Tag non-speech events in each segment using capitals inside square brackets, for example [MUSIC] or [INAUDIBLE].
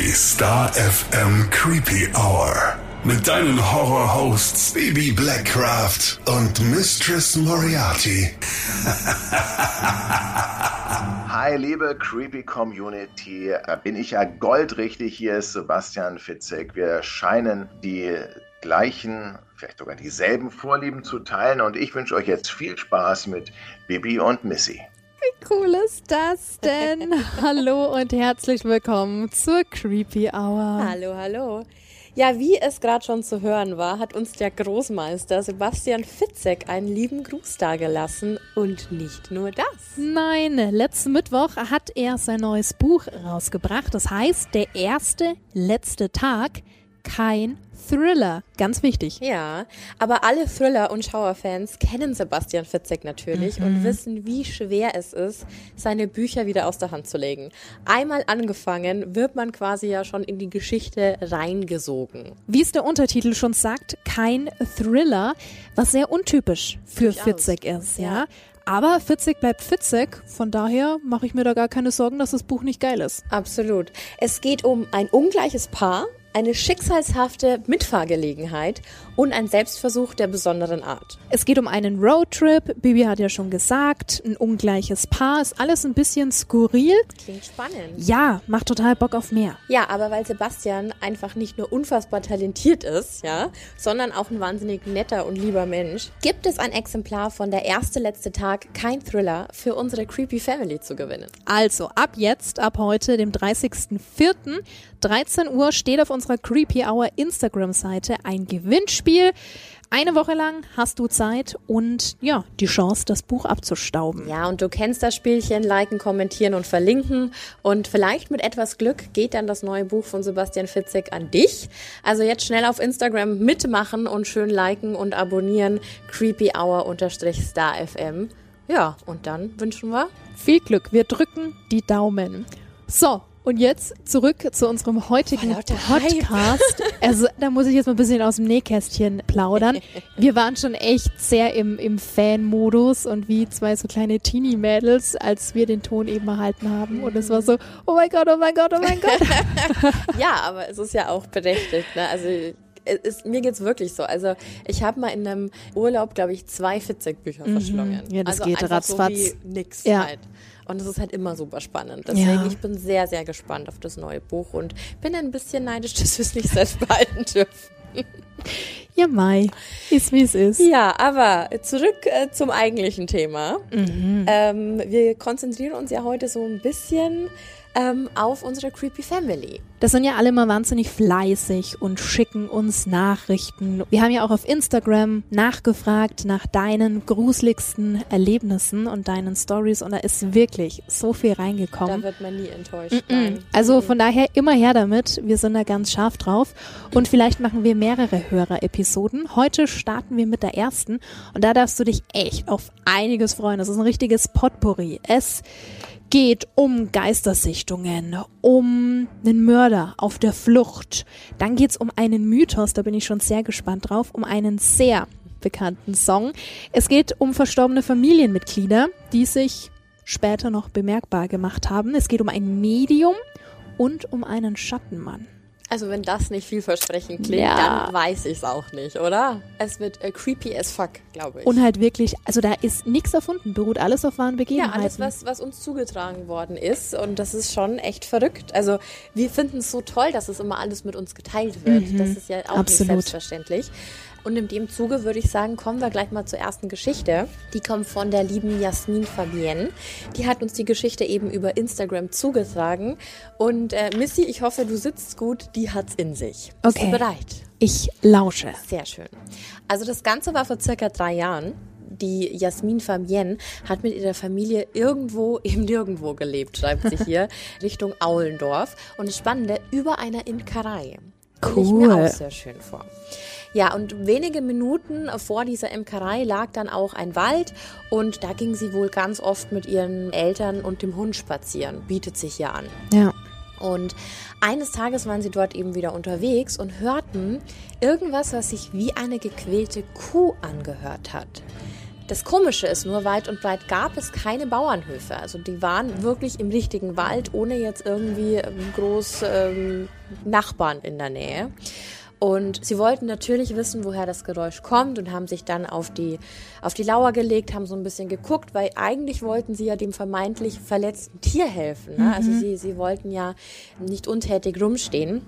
Die Star FM Creepy Hour. Mit deinen Horror-Hosts Baby Blackcraft und Mistress Moriarty. [LAUGHS] Hi, liebe Creepy Community. Da bin ich ja goldrichtig. Hier ist Sebastian Fitzek. Wir scheinen die gleichen, vielleicht sogar dieselben Vorlieben zu teilen. Und ich wünsche euch jetzt viel Spaß mit Bibi und Missy. Wie cool ist das denn? [LAUGHS] hallo und herzlich willkommen zur Creepy Hour. Hallo, hallo. Ja, wie es gerade schon zu hören war, hat uns der Großmeister Sebastian Fitzek einen lieben Gruß dagelassen. Und nicht nur das. Nein, letzten Mittwoch hat er sein neues Buch rausgebracht. Das heißt, der erste, letzte Tag, kein Thriller. Ganz wichtig. Ja, aber alle Thriller- und Schauerfans kennen Sebastian Fitzek natürlich Mhm. und wissen, wie schwer es ist, seine Bücher wieder aus der Hand zu legen. Einmal angefangen, wird man quasi ja schon in die Geschichte reingesogen. Wie es der Untertitel schon sagt, kein Thriller, was sehr untypisch für. Fitzek ist, ja. Ja. Aber Fitzek bleibt Fitzek, von daher mache ich mir da gar keine Sorgen, dass das Buch nicht geil ist. Absolut. Es geht um ein ungleiches Paar, eine schicksalshafte Mitfahrgelegenheit und ein Selbstversuch der besonderen Art. Es geht um einen Roadtrip, Bibi hat ja schon gesagt, ein ungleiches Paar, ist alles ein bisschen skurril. Klingt spannend. Ja, macht total Bock auf mehr. Ja, aber weil Sebastian einfach nicht nur unfassbar talentiert ist, ja, sondern auch ein wahnsinnig netter und lieber Mensch, gibt es ein Exemplar von der erste letzte Tag kein Thriller für unsere Creepy Family zu gewinnen. Also ab jetzt, ab heute, dem 30.04., 13 Uhr, steht auf unserer Creepy Hour Instagram-Seite ein Gewinnspiel. Eine Woche lang hast du Zeit und ja, die Chance, das Buch abzustauben. Ja, und du kennst das Spielchen, liken, kommentieren und verlinken. Und vielleicht mit etwas Glück geht dann das neue Buch von Sebastian Fitzek an dich. Also jetzt schnell auf Instagram mitmachen und schön liken und abonnieren. Creepy Hour unterstrich Star FM. Ja, und dann wünschen wir Viel Glück, wir drücken die Daumen. So, und jetzt zurück zu unserem heutigen Hype. Podcast. Also da muss ich jetzt mal ein bisschen aus dem Nähkästchen plaudern. Wir waren schon echt sehr im, im Fan-Modus und wie zwei so kleine Teenie-Mädels, als wir den Ton eben erhalten haben. Und es war so, oh mein Gott, oh mein Gott, oh mein Gott. [LAUGHS] Ja, aber es ist ja auch berechtigt. Ne? Also es ist, mir geht's wirklich so. Also ich habe mal in einem Urlaub, glaube ich, zwei Fitzek-Bücher verschlungen. Mhm. Ja, das also geht einfach so ratzfatz. wie nix Ja. halt. Und es ist halt immer super spannend. Deswegen, Ja. ich bin sehr, sehr gespannt auf das neue Buch und bin ein bisschen neidisch, [LAUGHS] dass wir es nicht selbst behalten dürfen. Ja, Mai, ist wie es ist. Ja, aber zurück äh, zum eigentlichen Thema. Ähm, wir konzentrieren uns ja heute so ein bisschen ähm, auf unsere Creepy Family. Das sind ja alle immer wahnsinnig fleißig und schicken uns Nachrichten. Wir haben ja auch auf Instagram nachgefragt nach deinen gruseligsten Erlebnissen und deinen Stories und da ist wirklich so viel Da reingekommen. wird man nie enttäuscht sein. Also von daher immer her damit. Wir sind da ganz scharf drauf. Und vielleicht machen wir mehrere Hörer-Episoden. Heute starten wir mit der ersten. Und da darfst du dich echt auf einiges freuen. Das ist ein richtiges Potpourri. Es geht um Geistersichtungen, um einen Mörder auf der Flucht. Dann geht's um einen Mythos, da bin ich schon sehr gespannt drauf, um einen sehr bekannten Song. Es geht um verstorbene Familienmitglieder, die sich später noch bemerkbar gemacht haben. Es geht um ein Medium und um einen Schattenmann. Also wenn das nicht vielversprechend klingt, Ja. dann weiß ich es auch nicht, oder? Es wird äh, creepy as fuck, glaube ich. Und halt wirklich, also da ist nichts erfunden, beruht alles auf wahren ja, Begebenheiten. alles, was, was uns zugetragen worden ist. Und das ist schon echt verrückt. Also wir finden es so toll, dass es immer alles mit uns geteilt wird. Das ist ja auch Mhm. absolut. nicht selbstverständlich. Und in dem Zuge würde ich sagen, kommen wir gleich mal zur ersten Geschichte. Die kommt von der lieben Jasmin Fabienne. Die hat uns die Geschichte eben über Instagram zugetragen. Und äh, Missy, ich hoffe, du sitzt gut. Die hat's in sich. Bist Okay. du bereit? ich lausche. Sehr schön. Also das Ganze war vor circa drei Jahren. Die Jasmin Fabienne hat mit ihrer Familie irgendwo [LAUGHS] im Nirgendwo gelebt, schreibt sie hier, [LAUGHS] Richtung Aulendorf. Und das Spannende, über einer Imkerei. Stelle ich mir Cool. auch sehr schön vor. Ja, und wenige Minuten vor dieser Imkerei lag dann auch ein Wald und da ging sie wohl ganz oft mit ihren Eltern und dem Hund spazieren. Bietet sich ja an. Ja. Und eines Tages waren sie dort eben wieder unterwegs und hörten irgendwas, was sich wie eine gequälte Kuh angehört hat. Das Komische ist nur, weit und breit gab es keine Bauernhöfe. Also die waren wirklich im richtigen Wald, ohne jetzt irgendwie groß ähm, Nachbarn in der Nähe. Und sie wollten natürlich wissen, woher das Geräusch kommt und haben sich dann auf die, auf die Lauer gelegt, haben so ein bisschen geguckt, weil eigentlich wollten sie ja dem vermeintlich verletzten Tier helfen. Ne? Also sie, sie wollten ja nicht untätig rumstehen.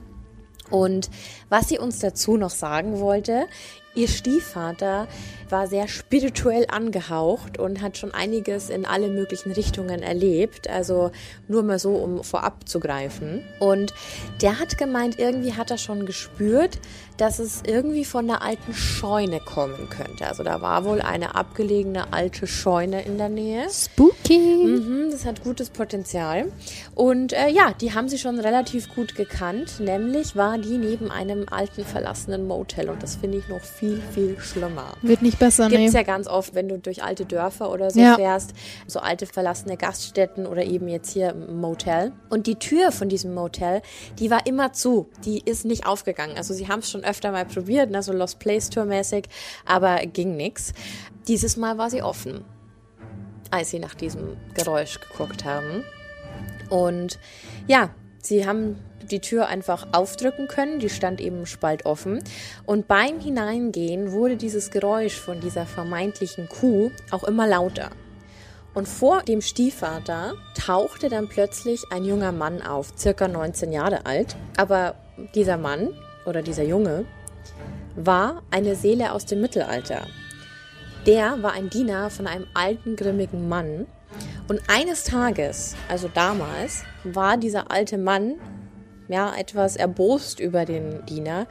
Und was sie uns dazu noch sagen wollte, ihr Stiefvater war sehr spirituell angehaucht und hat schon einiges in alle möglichen Richtungen erlebt. Also nur mal so, um vorab zu greifen. Und der hat gemeint, irgendwie hat er schon gespürt, dass es irgendwie von der alten Scheune kommen könnte. Also da war wohl eine abgelegene alte Scheune in der Nähe. Spooky. Mhm, das hat gutes Potenzial. Und äh, ja, die haben sie schon relativ gut gekannt. Nämlich war die neben einem alten verlassenen Motel. Und das finde ich noch viel, viel schlimmer. Wird nicht besser, Gibt nee. es ja ganz oft, wenn du durch alte Dörfer oder so Ja. fährst, so alte verlassene Gaststätten oder eben jetzt hier ein Motel. Und die Tür von diesem Motel, die war immer zu. Die ist nicht aufgegangen. Also sie haben es schon öfter mal probiert, ne, so Lost Place Tour mäßig, aber ging nix. Dieses Mal war sie offen, als sie nach diesem Geräusch geguckt haben. Und ja, sie haben die Tür einfach aufdrücken können, die stand eben spaltoffen. Und beim Hineingehen wurde dieses Geräusch von dieser vermeintlichen Kuh auch immer lauter. Und vor dem Stiefvater tauchte dann plötzlich ein junger Mann auf, circa 19 Jahre alt. Aber dieser Mann oder dieser Junge war eine Seele aus dem Mittelalter. Der war ein Diener von einem alten, grimmigen Mann. Und eines Tages, also damals, war dieser alte Mann ja etwas erbost über den Diener.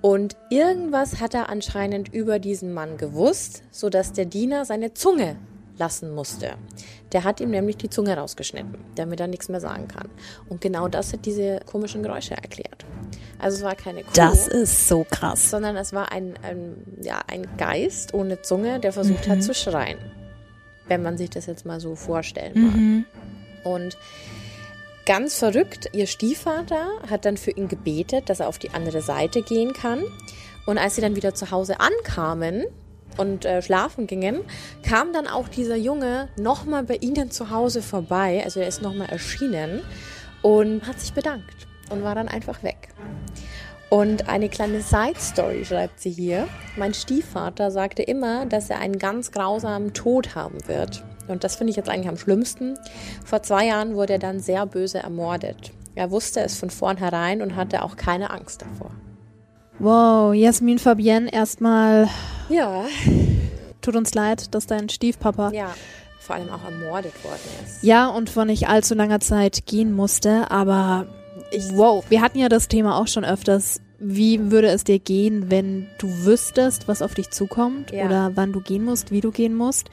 Und irgendwas hat er anscheinend über diesen Mann gewusst, sodass der Diener seine Zunge lassen musste. Der hat ihm nämlich die Zunge rausgeschnitten, damit er nichts mehr sagen kann. Und genau das hat diese komischen Geräusche erklärt. Also es war keine Kuh Das ist so krass. sondern es war ein, ein, ja, ein Geist ohne Zunge, der versucht hat zu schreien. Wenn man sich das jetzt mal so vorstellen mag. Und ganz verrückt, ihr Stiefvater hat dann für ihn gebetet, dass er auf die andere Seite gehen kann. Und als sie dann wieder zu Hause ankamen und äh, schlafen gingen, kam dann auch dieser Junge nochmal bei ihnen zu Hause vorbei. Also er ist nochmal erschienen und hat sich bedankt und war dann einfach weg. Und eine kleine Side-Story schreibt sie hier. Mein Stiefvater sagte immer, dass er einen ganz grausamen Tod haben wird. Und das finde ich jetzt eigentlich am schlimmsten. Vor zwei Jahren wurde er dann sehr böse ermordet. Er wusste es von vornherein und hatte auch keine Angst davor. Wow, Jasmin Fabienne, erstmal Ja, tut uns leid, dass dein Stiefpapa ja, vor allem auch ermordet worden ist. ja und vor nicht allzu langer Zeit gehen musste, aber wow, wir hatten ja das Thema auch schon öfters. Wie würde es dir gehen, wenn du wüsstest, was auf dich zukommt Ja. oder wann du gehen musst, wie du gehen musst?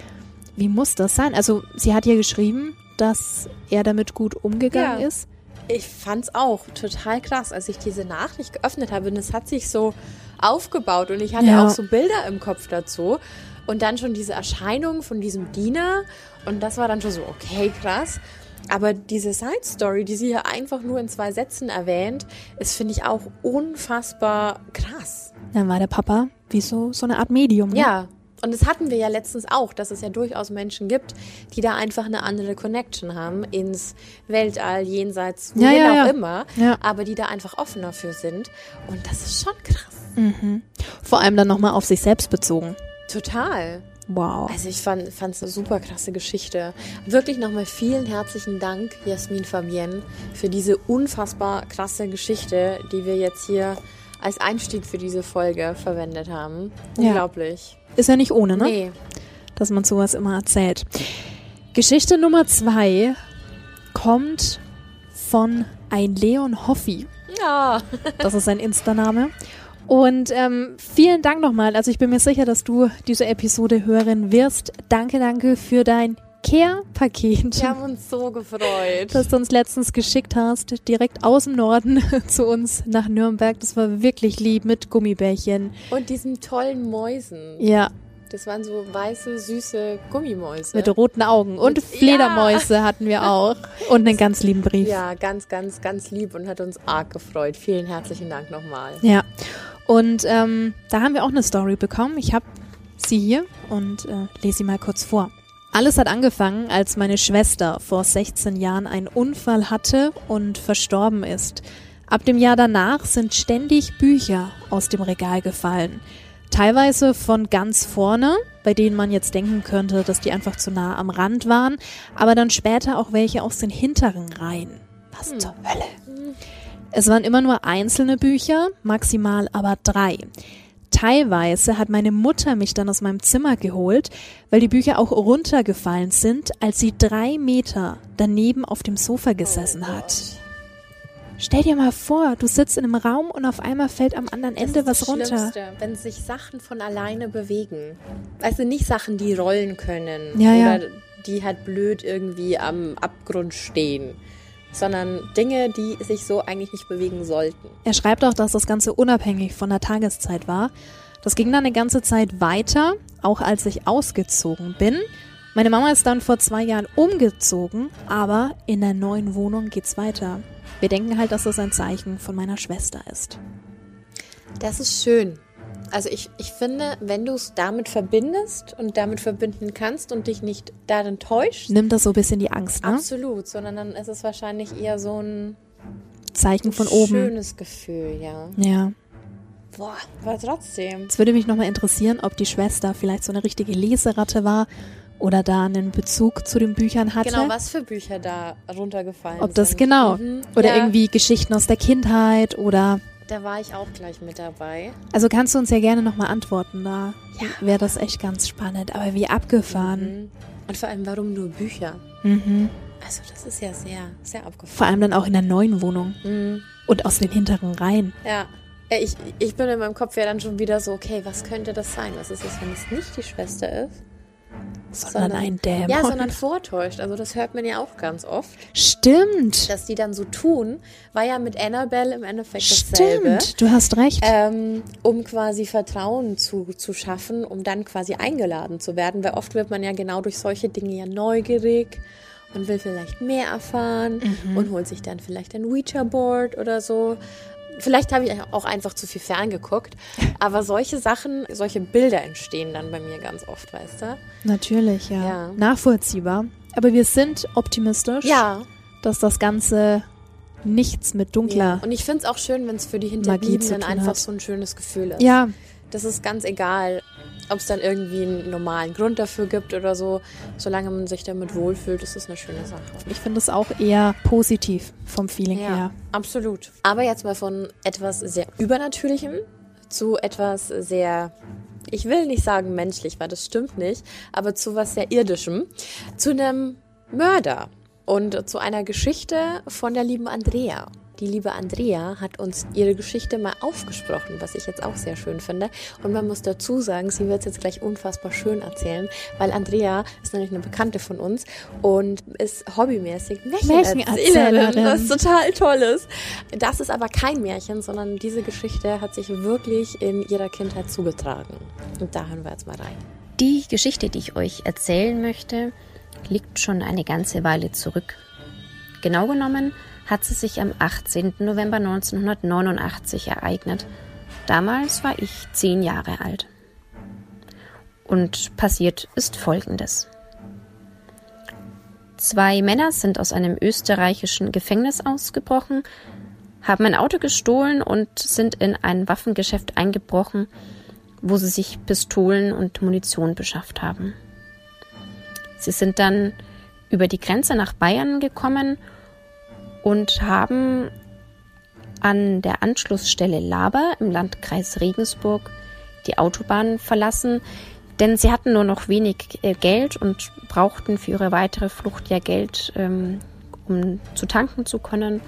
Wie muss das sein? Also, sie hat ja geschrieben, dass er damit gut umgegangen Ja. ist. Ich fand's auch total krass, als ich diese Nachricht geöffnet habe. Und es hat sich so aufgebaut und ich hatte Ja. auch so Bilder im Kopf dazu. Und dann schon diese Erscheinung von diesem Diener. Und das war dann schon so, okay, krass. Aber diese Side Story, die sie hier einfach nur in zwei Sätzen erwähnt, ist, finde ich, auch unfassbar krass. Dann war der Papa wie so, so eine Art Medium. Ne? Ja. Und das hatten wir ja letztens auch, dass es ja durchaus Menschen gibt, die da einfach eine andere Connection haben ins Weltall, jenseits, Ja, wohin ja, auch ja. immer, aber die da einfach offener für sind. Und das ist schon krass. Vor allem dann nochmal auf sich selbst bezogen. Total. Wow. Also ich fand es eine super krasse Geschichte. Wirklich nochmal vielen herzlichen Dank, Jasmin Fabienne, für diese unfassbar krasse Geschichte, die wir jetzt hier als Einstieg für diese Folge verwendet haben. Unglaublich. Ist ja nicht ohne, ne? Nee. Dass man sowas immer erzählt. Geschichte Nummer zwei kommt von ein Leon Hoffi. Ja. Das ist sein Insta-Name. Und ähm, vielen Dank nochmal. Also ich bin mir sicher, dass du diese Episode hören wirst. Danke, danke für dein Care-Paket, Wir haben uns so gefreut. das du uns letztens geschickt hast, direkt aus dem Norden [LAUGHS] zu uns nach Nürnberg. Das war wirklich lieb mit Gummibärchen. Und diesen tollen Mäusen. Ja, Das waren so weiße, süße Gummimäuse. mit roten Augen. Und Mit- Fledermäuse hatten wir auch. Und einen ganz lieben Brief. ja, ganz, ganz, ganz lieb und hat uns arg gefreut. Vielen herzlichen Dank nochmal. Ja. Und ähm, da haben wir auch eine Story bekommen. Ich habe sie hier und äh, lese sie mal kurz vor. Alles hat angefangen, als meine Schwester vor 16 Jahren einen Unfall hatte und verstorben ist. Ab dem Jahr danach sind ständig Bücher aus dem Regal gefallen. Teilweise von ganz vorne, bei denen man jetzt denken könnte, dass die einfach zu nah am Rand waren, aber dann später auch welche aus den hinteren Reihen. Was hm. zur Hölle? Es waren immer nur einzelne Bücher, maximal aber drei. Teilweise hat meine Mutter mich dann aus meinem Zimmer geholt, weil die Bücher auch runtergefallen sind, als sie drei Meter daneben auf dem Sofa gesessen hat. Stell dir mal vor, du sitzt in einem Raum und auf einmal fällt am anderen Ende was runter. Schlimmste, wenn sich Sachen von alleine bewegen. Also nicht Sachen, die rollen können ja, oder ja. die halt blöd irgendwie am Abgrund stehen sondern Dinge, die sich so eigentlich nicht bewegen sollten. Er schreibt auch, dass das Ganze unabhängig von der Tageszeit war. Das ging dann eine ganze Zeit weiter, auch als ich ausgezogen bin. Meine Mama ist dann vor zwei Jahren umgezogen, aber in der neuen Wohnung geht's weiter. Wir denken halt, dass das ein Zeichen von meiner Schwester ist. Das ist schön. Also ich, ich finde, wenn du es damit verbindest und damit verbinden kannst und dich nicht darin täuscht. Nimmt das so ein bisschen die Angst, ne? Absolut, sondern dann ist es wahrscheinlich eher so ein Zeichen von oben. Schönes Gefühl, ja. Ja. Boah, aber trotzdem. Es würde mich nochmal interessieren, ob die Schwester vielleicht so eine richtige Leseratte war oder da einen Bezug zu den Büchern hatte. Genau, was für Bücher da runtergefallen ob das sind. genau. Mhm. Oder ja. irgendwie Geschichten aus der Kindheit oder da war ich auch gleich mit dabei. Also kannst du uns ja gerne nochmal antworten, da ja. wäre das echt ganz spannend. Aber wie abgefahren. Mhm. Und vor allem, warum nur Bücher? Mhm. Also das ist ja sehr, sehr abgefahren. Vor allem dann auch in der neuen Wohnung. Mhm. Und aus den hinteren Reihen. Ja. Ich, ich bin in meinem Kopf ja dann schon wieder so, okay, was könnte das sein? Was ist es, wenn es nicht die Schwester ist? Sondern, sondern ein Dämon. Ja, sondern vortäuscht. Also das hört man ja auch ganz oft. Stimmt. Dass die dann so tun, war ja mit Annabelle im Endeffekt dasselbe. Stimmt, du hast recht. Ähm, um quasi Vertrauen zu, zu schaffen, um dann quasi eingeladen zu werden. Weil oft wird man ja genau durch solche Dinge ja neugierig und will vielleicht mehr erfahren mhm. und holt sich dann vielleicht ein Ouija-Board oder so. Vielleicht habe ich auch einfach zu viel ferngeguckt, aber solche Sachen, solche Bilder entstehen dann bei mir ganz oft, weißt du? Natürlich, ja. ja. Nachvollziehbar. Aber wir sind optimistisch, ja. dass das Ganze nichts mit dunkler. Ja. Und ich finde es auch schön, wenn es für die Hinterbliebenen einfach hat. so ein schönes Gefühl ist. Ja. Das ist ganz egal, ob es dann irgendwie einen normalen Grund dafür gibt oder so. Solange man sich damit wohlfühlt, ist es eine schöne Sache. Ich finde es auch eher positiv vom Feeling ja, her. Absolut. Aber jetzt mal von etwas sehr Übernatürlichem zu etwas sehr ich will nicht sagen menschlich, weil das stimmt nicht, aber zu was sehr irdischem, zu einem Mörder und zu einer Geschichte von der lieben Andrea. Die liebe Andrea hat uns ihre Geschichte mal aufgesprochen, was ich jetzt auch sehr schön finde. Und man muss dazu sagen, sie wird es jetzt gleich unfassbar schön erzählen, weil Andrea ist nämlich eine Bekannte von uns und ist hobbymäßig Märchenerzählerin, was total toll ist. Das ist aber kein Märchen, sondern diese Geschichte hat sich wirklich in ihrer Kindheit zugetragen. Und da hören wir jetzt mal rein. Die Geschichte, die ich euch erzählen möchte, liegt schon eine ganze Weile zurück. Genau genommen hat sie sich am 18. November 1989 ereignet. Damals war ich zehn Jahre alt. Und passiert ist Folgendes. Zwei Männer sind aus einem österreichischen Gefängnis ausgebrochen, haben ein Auto gestohlen und sind in ein Waffengeschäft eingebrochen, wo sie sich Pistolen und Munition beschafft haben. Sie sind dann über die Grenze nach Bayern gekommen und haben an der Anschlussstelle Laber im Landkreis Regensburg die Autobahn verlassen, denn sie hatten nur noch wenig äh, Geld und brauchten für ihre weitere Flucht ja Geld, ähm, um zu tanken zu können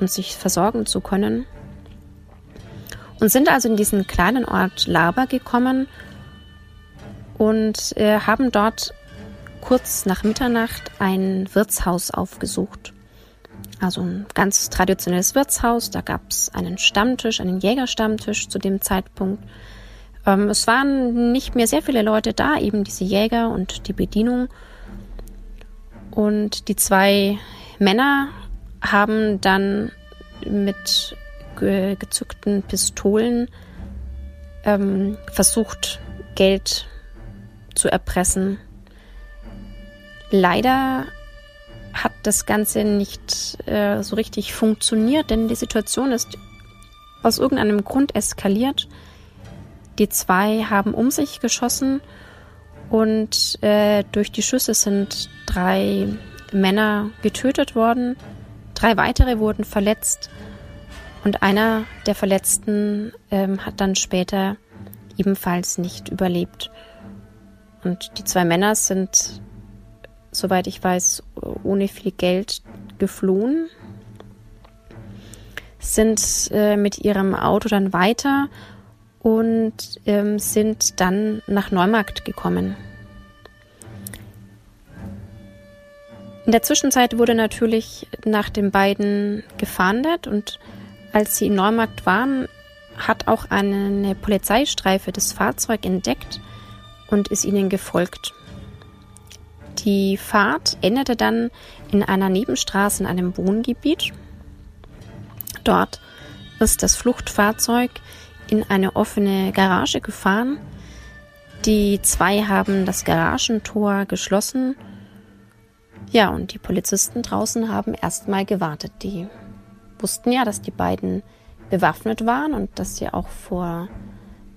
und sich versorgen zu können. Und sind also in diesen kleinen Ort Laber gekommen und äh, haben dort kurz nach Mitternacht ein Wirtshaus aufgesucht. Also ein ganz traditionelles Wirtshaus. Da gab es einen Stammtisch, einen Jägerstammtisch zu dem Zeitpunkt. Ähm, es waren nicht mehr sehr viele Leute da, eben diese Jäger und die Bedienung. Und die zwei Männer haben dann mit ge gezückten Pistolen ähm, versucht, Geld zu erpressen. Leider hat das Ganze nicht äh, so richtig funktioniert, denn die Situation ist aus irgendeinem Grund eskaliert. Die zwei haben um sich geschossen und äh, durch die Schüsse sind drei Männer getötet worden, drei weitere wurden verletzt und einer der Verletzten ähm, hat dann später ebenfalls nicht überlebt. Und die zwei Männer sind, soweit ich weiß, ohne viel Geld geflohen, sind äh, mit ihrem Auto dann weiter und ähm, sind dann nach Neumarkt gekommen. In der Zwischenzeit wurde natürlich nach den beiden gefahndet und als sie in Neumarkt waren, hat auch eine Polizeistreife das Fahrzeug entdeckt und ist ihnen gefolgt. Die Fahrt endete dann in einer Nebenstraße in einem Wohngebiet. Dort ist das Fluchtfahrzeug in eine offene Garage gefahren. Die zwei haben das Garagentor geschlossen. Ja, und die Polizisten draußen haben erstmal gewartet. Die wussten ja, dass die beiden bewaffnet waren und dass sie auch vor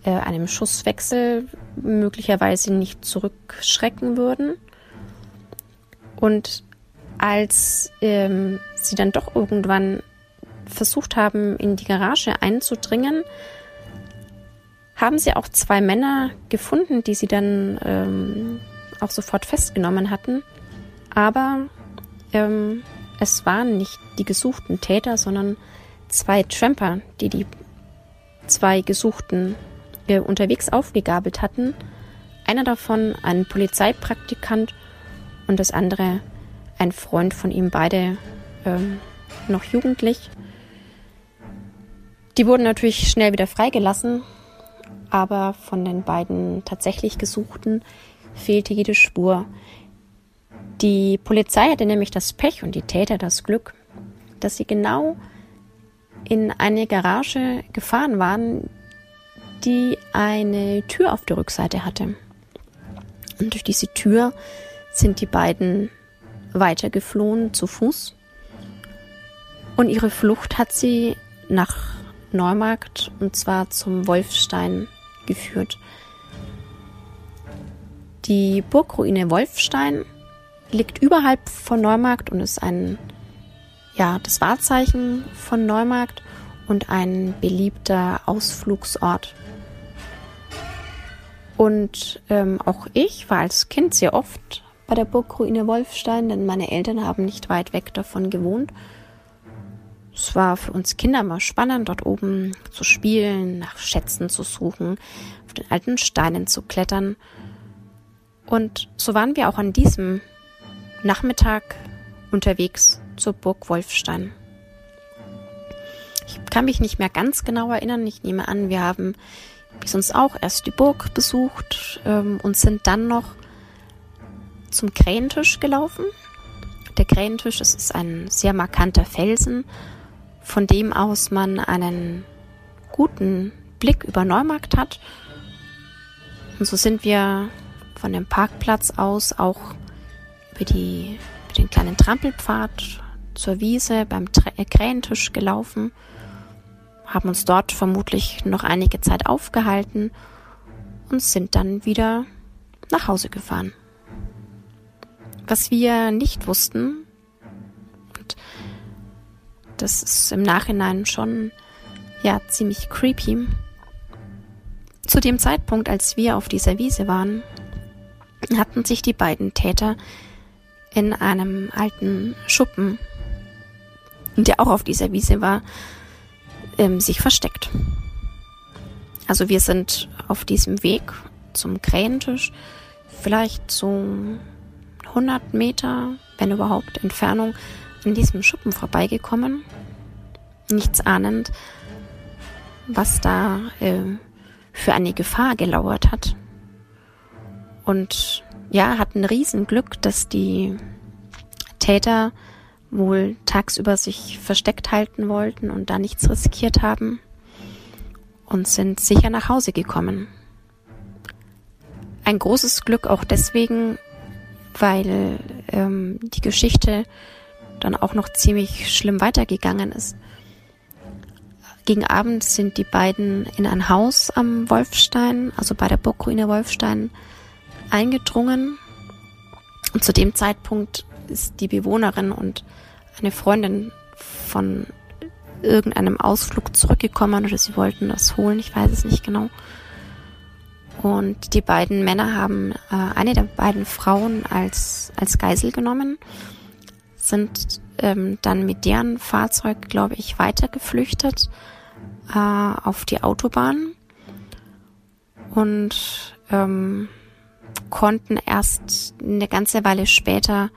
äh, einem Schusswechsel möglicherweise nicht zurückschrecken würden. Und als ähm, sie dann doch irgendwann versucht haben, in die Garage einzudringen, haben sie auch zwei Männer gefunden, die sie dann ähm, auch sofort festgenommen hatten. Aber ähm, es waren nicht die gesuchten Täter, sondern zwei Tramper, die die zwei Gesuchten äh, unterwegs aufgegabelt hatten. Einer davon ein Polizeipraktikant und das andere ein Freund von ihm, beide ähm, noch jugendlich. Die wurden natürlich schnell wieder freigelassen, aber von den beiden tatsächlich Gesuchten fehlte jede Spur. Die Polizei hatte nämlich das Pech und die Täter das Glück, dass sie genau in eine Garage gefahren waren, die eine Tür auf der Rückseite hatte. Und durch diese Tür sind die beiden weitergeflohen zu Fuß. Und ihre Flucht hat sie nach Neumarkt und zwar zum Wolfstein geführt. Die Burgruine Wolfstein liegt überhalb von Neumarkt und ist ein, ja, das Wahrzeichen von Neumarkt und ein beliebter Ausflugsort. Und ähm, auch ich war als Kind sehr oft bei der Burgruine Wolfstein, denn meine Eltern haben nicht weit weg davon gewohnt. Es war für uns Kinder mal spannend, dort oben zu spielen, nach Schätzen zu suchen, auf den alten Steinen zu klettern. Und so waren wir auch an diesem Nachmittag unterwegs zur Burg Wolfstein. Ich kann mich nicht mehr ganz genau erinnern. Ich nehme an, wir haben wie sonst auch erst die Burg besucht ähm, und sind dann noch zum Krähentisch gelaufen. Der Krähentisch das ist ein sehr markanter Felsen, von dem aus man einen guten Blick über Neumarkt hat. Und so sind wir von dem Parkplatz aus auch über, die, über den kleinen Trampelpfad zur Wiese beim äh, Krähentisch gelaufen, haben uns dort vermutlich noch einige Zeit aufgehalten und sind dann wieder nach Hause gefahren. Was wir nicht wussten, und das ist im Nachhinein schon ja ziemlich creepy, zu dem Zeitpunkt, als wir auf dieser Wiese waren, hatten sich die beiden Täter in einem alten Schuppen, der auch auf dieser Wiese war, ähm, sich versteckt. Also wir sind auf diesem Weg zum Krähentisch vielleicht so 100 Meter, wenn überhaupt, Entfernung an diesem Schuppen vorbeigekommen. Nichts ahnend, was da äh, für eine Gefahr gelauert hat. Und ja, hatten Riesenglück, dass die Täter wohl tagsüber sich versteckt halten wollten und da nichts riskiert haben und sind sicher nach Hause gekommen. ein großes Glück auch deswegen, weil ähm, die Geschichte dann auch noch ziemlich schlimm weitergegangen ist. Gegen Abend sind die beiden in ein Haus am Wolfstein, also bei der Burgruine Wolfstein, eingedrungen. Und zu dem Zeitpunkt ist die Bewohnerin und eine Freundin von irgendeinem Ausflug zurückgekommen oder sie wollten das holen, ich weiß es nicht genau. Und die beiden Männer haben äh, eine der beiden Frauen als, als Geisel genommen, sind ähm, dann mit deren Fahrzeug, glaube ich, weitergeflüchtet äh, auf die Autobahn und ähm, konnten erst eine ganze Weile später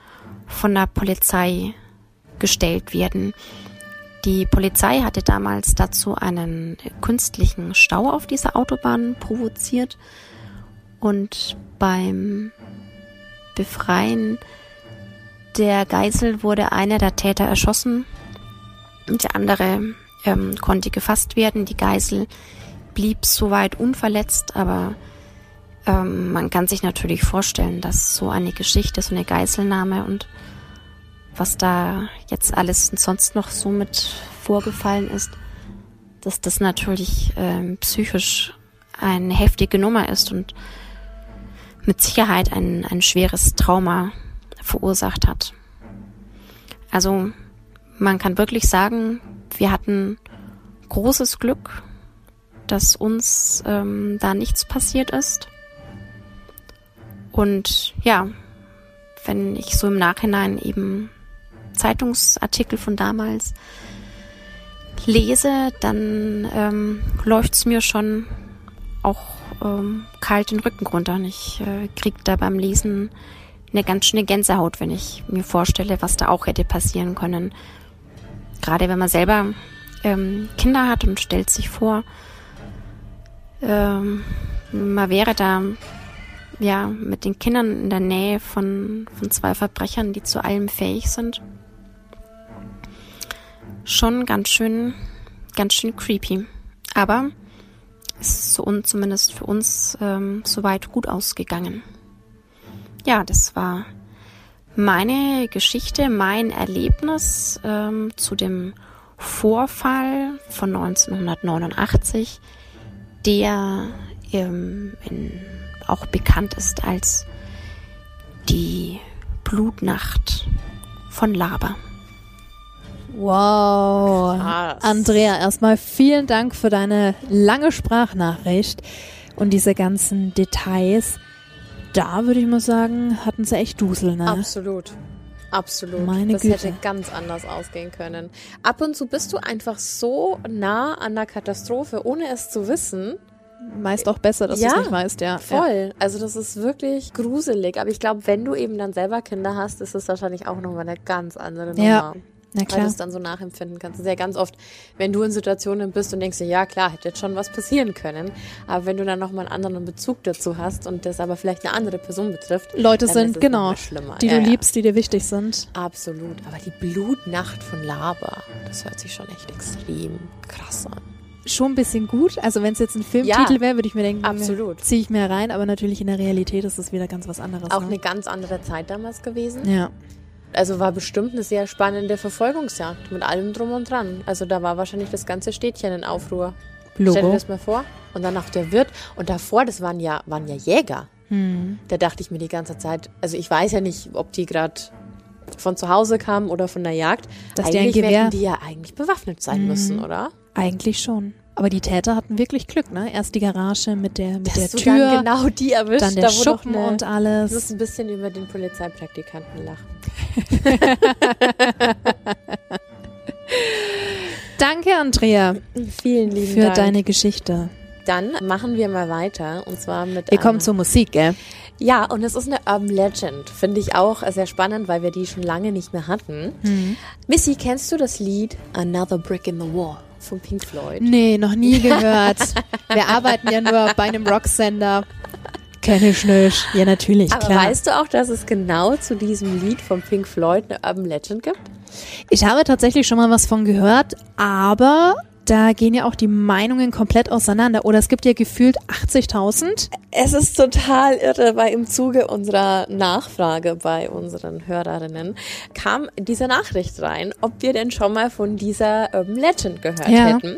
von der Polizei gestellt werden. Die Polizei hatte damals dazu einen künstlichen Stau auf dieser Autobahn provoziert und beim Befreien der Geisel wurde einer der Täter erschossen und der andere ähm, konnte gefasst werden. Die Geisel blieb soweit unverletzt, aber ähm, man kann sich natürlich vorstellen, dass so eine Geschichte, so eine Geiselnahme und was da jetzt alles sonst noch so mit vorgefallen ist, dass das natürlich ähm, psychisch eine heftige Nummer ist und mit Sicherheit ein, ein schweres Trauma verursacht hat. Also man kann wirklich sagen, wir hatten großes Glück, dass uns ähm, da nichts passiert ist. Und ja, wenn ich so im Nachhinein eben Zeitungsartikel von damals lese, dann ähm, läuft es mir schon auch ähm, kalt den Rücken runter. Und ich äh, krieg da beim Lesen eine ganz schöne Gänsehaut, wenn ich mir vorstelle, was da auch hätte passieren können. Gerade wenn man selber ähm, Kinder hat und stellt sich vor, ähm, man wäre da ja mit den Kindern in der Nähe von, von zwei Verbrechern, die zu allem fähig sind schon ganz schön, ganz schön creepy. Aber ist so und zumindest für uns ähm, soweit gut ausgegangen. Ja, das war meine Geschichte, mein Erlebnis ähm, zu dem Vorfall von 1989, der ähm, in, auch bekannt ist als die Blutnacht von Laber. Wow. Krass. Andrea, erstmal vielen Dank für deine lange Sprachnachricht und diese ganzen Details. Da würde ich mal sagen, hatten sie echt Dusel, ne? Absolut. Absolut. Meine das Güte. hätte ganz anders ausgehen können. Ab und zu bist du einfach so nah an der Katastrophe, ohne es zu wissen. Meist auch besser, dass ja, du es nicht weißt, ja. Voll. Ja. Also das ist wirklich gruselig. Aber ich glaube, wenn du eben dann selber Kinder hast, ist es wahrscheinlich auch nochmal eine ganz andere Nummer. Ja. Na klar. Weil du es dann so nachempfinden kannst. Das ist ja ganz oft, wenn du in Situationen bist und denkst dir, ja klar, hätte jetzt schon was passieren können. Aber wenn du dann nochmal einen anderen Bezug dazu hast und das aber vielleicht eine andere Person betrifft. Leute sind, genau, die ja, du liebst, die dir wichtig sind. Absolut. Aber die Blutnacht von Lava, das hört sich schon echt extrem krass an schon ein bisschen gut. Also wenn es jetzt ein Filmtitel ja, wäre, würde ich mir denken, absolut. ziehe ich mir rein. Aber natürlich in der Realität ist es wieder ganz was anderes. Auch ne? eine ganz andere Zeit damals gewesen. Ja. Also war bestimmt eine sehr spannende Verfolgungsjagd mit allem drum und dran. Also da war wahrscheinlich das ganze Städtchen in Aufruhr. Logo. Stell dir das mal vor. Und dann auch der Wirt. Und davor, das waren ja, waren ja Jäger. Hm. Da dachte ich mir die ganze Zeit, also ich weiß ja nicht, ob die gerade von zu Hause kamen oder von der Jagd. Dass eigentlich die ein Gewehr... die ja eigentlich bewaffnet sein hm. müssen, oder? Eigentlich schon. Aber die Täter hatten wirklich Glück, ne? Erst die Garage mit der, mit der Tür. Dann genau die erwischt. Dann der da Schuppen eine, und alles. Du musst ein bisschen über den Polizeipraktikanten lachen. [LAUGHS] Danke, Andrea. Vielen lieben Für Dank. deine Geschichte. Dann machen wir mal weiter und zwar mit. Wir kommen zur Musik, gell? Ja, und es ist eine Urban Legend. Finde ich auch sehr spannend, weil wir die schon lange nicht mehr hatten. Mhm. Missy, kennst du das Lied Another Brick in the Wall? Von Pink Floyd? Nee, noch nie gehört. Wir arbeiten ja nur bei einem Rocksender. Kenne ich nicht. Ja, natürlich, Aber klar. weißt du auch, dass es genau zu diesem Lied von Pink Floyd eine Urban Legend gibt? Ich habe tatsächlich schon mal was von gehört, aber da gehen ja auch die Meinungen komplett auseinander. Oder es gibt ja gefühlt 80.000. Es ist total irre, weil im Zuge unserer Nachfrage bei unseren Hörerinnen kam diese Nachricht rein, ob wir denn schon mal von dieser Urban Legend gehört Ja. hätten.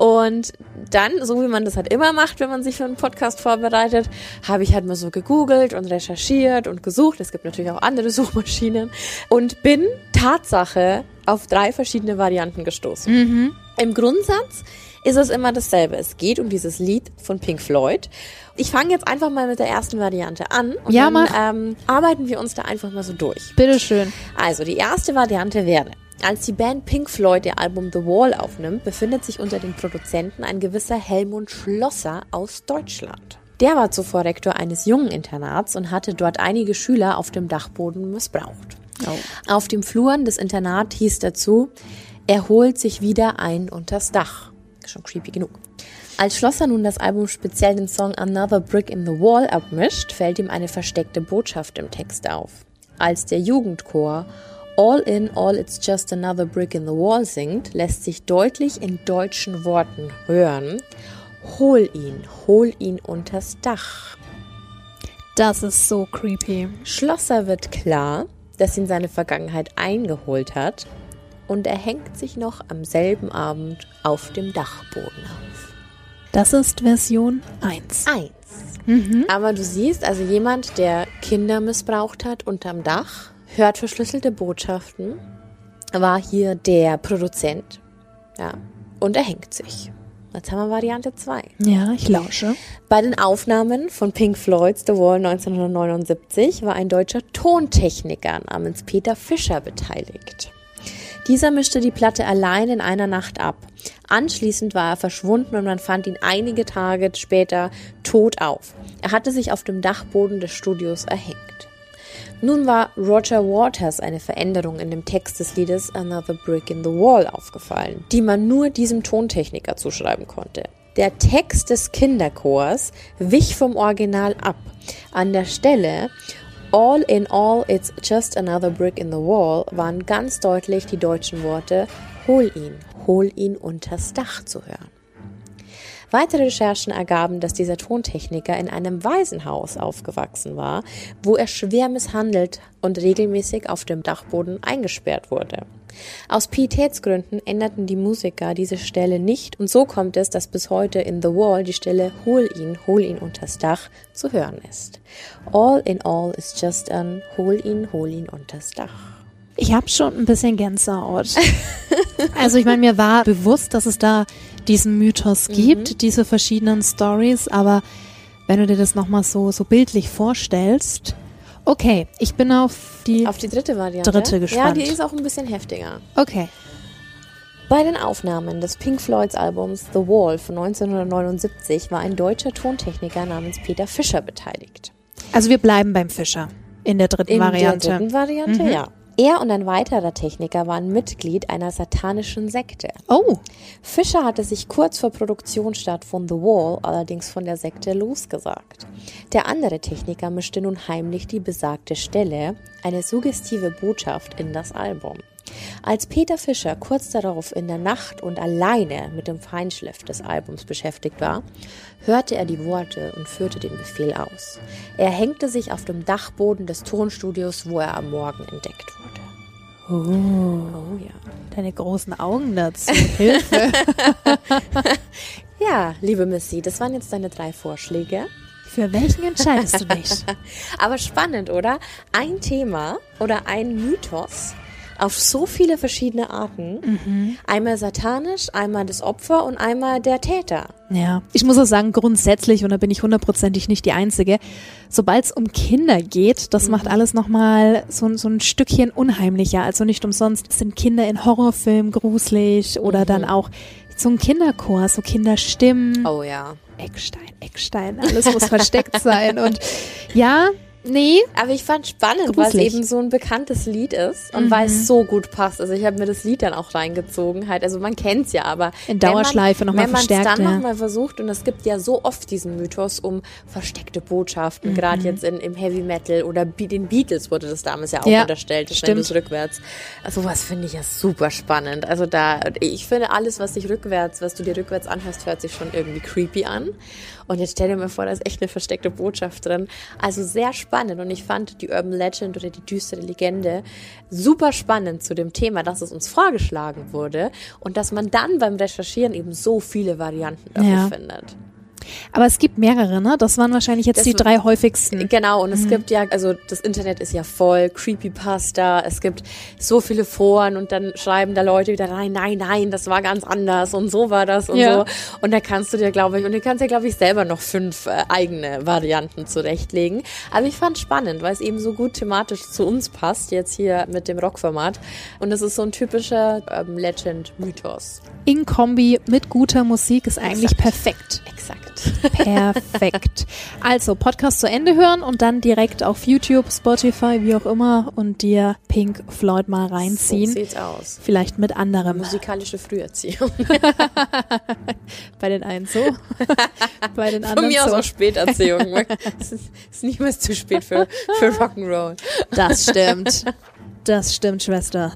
Und dann, so wie man das halt immer macht, wenn man sich für einen Podcast vorbereitet, habe ich halt mal so gegoogelt und recherchiert und gesucht. Es gibt natürlich auch andere [LAUGHS] Suchmaschinen und bin Tatsache auf drei verschiedene Varianten gestoßen. Im Grundsatz ist es immer dasselbe. Es geht um dieses Lied von Pink Floyd. Ich fange jetzt einfach mal mit der ersten Variante an und Ja, dann mach. ähm, arbeiten wir uns da einfach mal so durch. Bitteschön. Also, die erste Variante wäre, als die Band Pink Floyd ihr Album The Wall aufnimmt, befindet sich unter den Produzenten ein gewisser Helmut Schlosser aus Deutschland. Der war zuvor Rektor eines Jungeninternats und hatte dort einige Schüler auf dem Dachboden missbraucht. Auf dem Fluren des Internats hieß dazu, er holt sich wieder ein unters Dach. Schon creepy genug. Als Schlosser nun das Album speziell den Song Another Brick in the Wall abmischt, fällt ihm eine versteckte Botschaft im Text auf. Als der Jugendchor All in, all it's just another brick in the wall singt, lässt sich deutlich in deutschen Worten hören, hol ihn, hol ihn unters Dach. Das ist so creepy. Schlosser wird klar, dass ihn seine Vergangenheit eingeholt hat und er hängt sich noch am selben Abend auf dem Dachboden auf. Das ist Version 1. Eins. Aber du siehst, also jemand, der Kinder missbraucht hat unterm Dach, hört verschlüsselte Botschaften, war hier der Produzent. Ja. Und er hängt sich. Jetzt haben wir Variante 2. Ja, ich lausche. Bei den Aufnahmen von Pink Floyds The Wall 1979 war ein deutscher Tontechniker namens Peter Fischer beteiligt. Dieser mischte die Platte allein in einer Nacht ab. Anschließend war er verschwunden und man fand ihn einige Tage später tot auf. Er hatte sich auf dem Dachboden des Studios erhängt. Nun war Roger Waters eine Veränderung in dem Text des Liedes Another Brick in the Wall aufgefallen, die man nur diesem Tontechniker zuschreiben konnte. Der Text des Kinderchors wich vom Original ab. An der Stelle All in all, it's just another brick in the wall waren ganz deutlich die deutschen Worte Hol ihn, hol ihn unters Dach zu hören. Weitere Recherchen ergaben, dass dieser Tontechniker in einem Waisenhaus aufgewachsen war, wo er schwer misshandelt und regelmäßig auf dem Dachboden eingesperrt wurde. Aus Pietätsgründen änderten die Musiker diese Stelle nicht und so kommt es, dass bis heute in The Wall die Stelle Hol ihn, hol ihn unters Dach zu hören ist. All in all is just an Hol ihn, hol ihn unters Dach. Ich habe schon ein bisschen Gänsehaut. also ich meine, mir war bewusst, dass es da diesen Mythos gibt, diese verschiedenen Stories, aber wenn du dir das nochmal so, so bildlich vorstellst, okay, ich bin auf die, Auf die dritte Variante. Dritte Ja, gespannt. die ist auch ein bisschen heftiger. okay, Bei den Aufnahmen des Pink Floyds Albums The Wall von 1979 war ein deutscher Tontechniker namens Peter Fischer beteiligt. also wir bleiben beim Fischer in der dritten In Variante. der dritten Variante, ja. Er und ein weiterer Techniker waren Mitglied einer satanischen Sekte. Oh, Fischer hatte sich kurz vor Produktionsstart von The Wall allerdings von der Sekte losgesagt. Der andere Techniker mischte nun heimlich die besagte Stelle, eine suggestive Botschaft, in das Album. Als Peter Fischer kurz darauf in der Nacht und alleine mit dem Feinschliff des Albums beschäftigt war, hörte er die Worte und führte den Befehl aus. Er hängte sich auf dem Dachboden des Tonstudios, wo er am Morgen entdeckt wurde. Oh ja. deine großen Augen dazu. Hilfe. [LAUGHS] Ja, liebe Missy, das waren jetzt deine drei Vorschläge. Für welchen entscheidest du dich? [LAUGHS] Aber spannend, oder? Ein Thema oder ein Mythos auf so viele verschiedene Arten. Einmal satanisch, einmal das Opfer und einmal der Täter. Ja, ich muss auch sagen, grundsätzlich, und da bin ich hundertprozentig nicht die Einzige, sobald es um Kinder geht, das macht alles nochmal so, so ein Stückchen unheimlicher. Also nicht umsonst sind Kinder in Horrorfilmen gruselig oder dann auch so ein Kinderchor, so Kinderstimmen. Oh ja. Eckstein, Eckstein, alles muss versteckt sein. Und ja, Nee. Aber ich fand spannend, weil es eben so ein bekanntes Lied ist und weil es so gut passt. Also ich habe mir das Lied dann auch reingezogen. Halt. Also man kennt's ja, aber In Dauerschleife noch mal wenn man es verstärkt, dann ja. nochmal versucht und es gibt ja so oft diesen Mythos um versteckte Mhm. Botschaften, gerade jetzt in, im Heavy Metal oder Be den Beatles wurde das damals ja auch Ja, unterstellt, dass stimmt. wenn du es rückwärts. Also was finde ich ja super spannend. Also da, ich finde alles, was sich rückwärts, was du dir rückwärts anhörst, hört sich schon irgendwie creepy an. Und jetzt stell dir mal vor, da ist echt eine versteckte Botschaft drin. Also sehr spannend. Und ich fand die Urban Legend oder die düstere Legende super spannend zu dem Thema, dass es uns vorgeschlagen wurde und dass man dann beim Recherchieren eben so viele Varianten dafür Ja. findet. Aber es gibt mehrere, ne? Das waren wahrscheinlich jetzt Das die drei häufigsten. Genau, und es gibt ja, also das Internet ist ja voll, Creepypasta, es gibt so viele Foren und dann schreiben da Leute wieder rein, nein, nein, das war ganz anders und so war das und Ja. so. Und da kannst du dir, glaube ich, und du kannst dir, glaube ich, selber noch fünf äh, eigene Varianten zurechtlegen. Aber ich fand spannend, weil es eben so gut thematisch zu uns passt, jetzt hier mit dem Rockformat. Und es ist so ein typischer ähm, Legend-Mythos. In Kombi mit guter Musik ist eigentlich Exakt. perfekt. Exakt. Perfekt. Also Podcast zu Ende hören und dann direkt auf YouTube, Spotify, wie auch immer und dir Pink Floyd mal So reinziehen. sieht's aus. Vielleicht mit anderem. Musikalische Früherziehung. [LAUGHS] Bei den einen so, [LAUGHS] bei den Von anderen mir aus so. auch Späterziehung. [LAUGHS] es ist, ist nicht mehr zu spät für, für Rock'n'Roll. Das stimmt. Das stimmt, Schwester.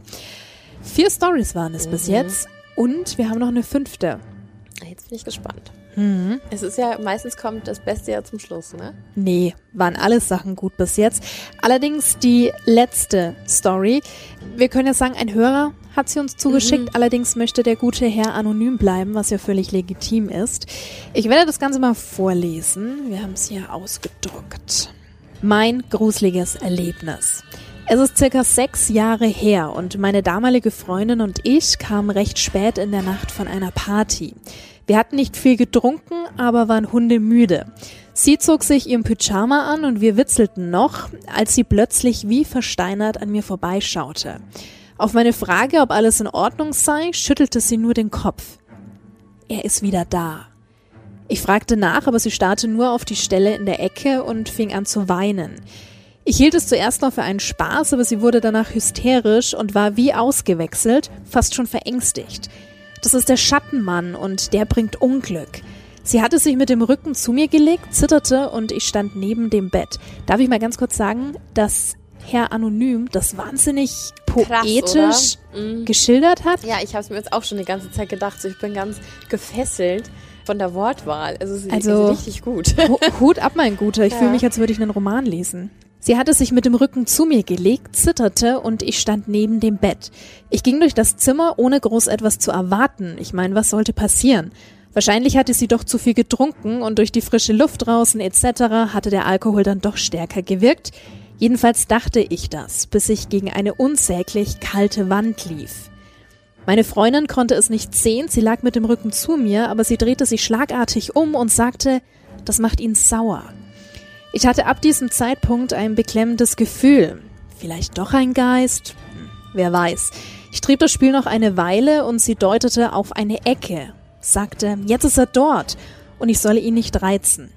Vier Stories waren es Mhm. bis jetzt und wir haben noch eine fünfte. Jetzt bin ich gespannt. Mhm. Es ist ja, meistens kommt das Beste ja zum Schluss, ne? Nee, waren alles Sachen gut bis jetzt. Allerdings die letzte Story. Wir können jetzt sagen, ein Hörer hat sie uns zugeschickt. Allerdings möchte der gute Herr anonym bleiben, was ja völlig legitim ist. Ich werde das Ganze mal vorlesen. Wir haben es hier ausgedruckt. Mein gruseliges Erlebnis. Es ist circa sechs Jahre her und meine damalige Freundin und ich kamen recht spät in der Nacht von einer Party. Wir hatten nicht viel getrunken, aber waren hundemüde. Sie zog sich ihren Pyjama an und wir witzelten noch, als sie plötzlich wie versteinert an mir vorbeischaute. Auf meine Frage, ob alles in Ordnung sei, schüttelte sie nur den Kopf. Er ist wieder da. Ich fragte nach, aber sie starrte nur auf die Stelle in der Ecke und fing an zu weinen. Ich hielt es zuerst noch für einen Spaß, aber sie wurde danach hysterisch und war wie ausgewechselt, fast schon verängstigt. Das ist der Schattenmann und der bringt Unglück. Sie hatte sich mit dem Rücken zu mir gelegt, zitterte und ich stand neben dem Bett. Darf ich mal ganz kurz sagen, dass Herr Anonym das wahnsinnig poetisch oder? geschildert hat? Ja, ich habe es mir jetzt auch schon die ganze Zeit gedacht. So, ich bin ganz gefesselt von der Wortwahl. Also, es ist Also- richtig gut. Hu- Hut ab, mein Guter. Ich [LAUGHS] Ja. fühle mich, als würde ich einen Roman lesen. Sie hatte sich mit dem Rücken zu mir gelegt, zitterte und ich stand neben dem Bett. Ich ging durch das Zimmer, ohne groß etwas zu erwarten. Ich meine, was sollte passieren? Wahrscheinlich hatte sie doch zu viel getrunken und durch die frische Luft draußen etc. hatte der Alkohol dann doch stärker gewirkt. Jedenfalls dachte ich das, bis ich gegen eine unsäglich kalte Wand lief. Meine Freundin konnte es nicht sehen, sie lag mit dem Rücken zu mir, aber sie drehte sich schlagartig um und sagte, das macht ihn sauer. Ich hatte ab diesem Zeitpunkt ein beklemmendes Gefühl. Vielleicht doch ein Geist? Hm, wer weiß. Ich trieb das Spiel noch eine Weile und sie deutete auf eine Ecke, sagte, jetzt ist er dort und ich solle ihn nicht reizen.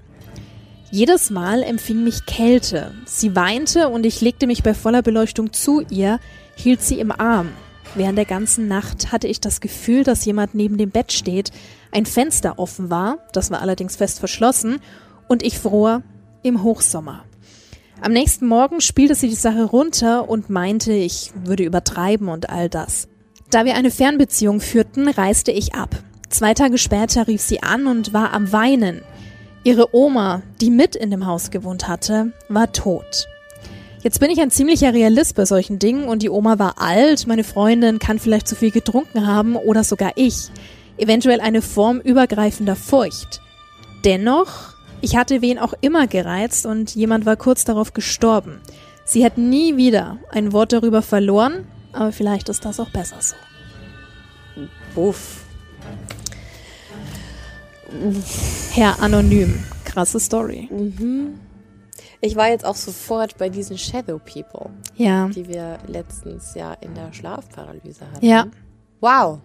Jedes Mal empfing mich Kälte. Sie weinte und ich legte mich bei voller Beleuchtung zu ihr, hielt sie im Arm. Während der ganzen Nacht hatte ich das Gefühl, dass jemand neben dem Bett steht, ein Fenster offen war, das war allerdings fest verschlossen, und ich fror im Hochsommer. Am nächsten Morgen spielte sie die Sache runter und meinte, ich würde übertreiben und all das. Da wir eine Fernbeziehung führten, reiste ich ab. Zwei Tage später rief sie an und war am Weinen. Ihre Oma, die mit in dem Haus gewohnt hatte, war tot. Jetzt bin ich ein ziemlicher Realist bei solchen Dingen und die Oma war alt, meine Freundin kann vielleicht zu viel getrunken haben oder sogar ich. Eventuell eine Form übergreifender Furcht. Dennoch, ich hatte wen auch immer gereizt und jemand war kurz darauf gestorben. Sie hat nie wieder ein Wort darüber verloren, aber vielleicht ist das auch besser so. Uff. Herr Anonym. Krasse Story. Ich war jetzt auch sofort bei diesen Shadow People, Ja. die wir letztens ja in der Schlafparalyse hatten. Ja. Wow.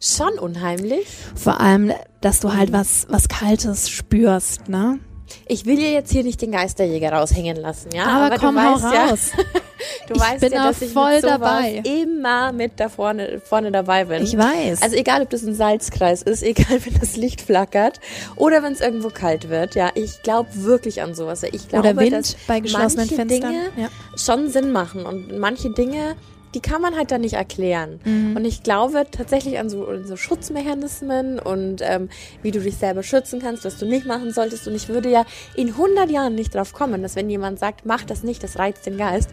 Schon unheimlich. Vor allem, dass du halt was, was Kaltes spürst, ne? Ich will dir jetzt hier nicht den Geisterjäger raushängen lassen, ja. Aber, komm, du weißt ja, raus. [LAUGHS] du Ich weißt bin ja, da dass ich voll dabei. immer mit da vorne, vorne dabei bin. Ich weiß. Also egal, ob das ein Salzkreis ist, [LAUGHS] egal, wenn das Licht flackert oder wenn es irgendwo kalt wird. Ja, ich glaube wirklich an sowas. Ich glaube, Oder Wind dass bei geschlossenen manche Fenstern. Dinge Ja. schon Sinn machen und manche Dinge, die kann man halt dann nicht erklären. Mhm. Und ich glaube tatsächlich an so, an so Schutzmechanismen und ähm, wie du dich selber schützen kannst, was du nicht machen solltest. Und ich würde ja in 100 Jahren nicht drauf kommen, dass wenn jemand sagt, mach das nicht, das reizt den Geist,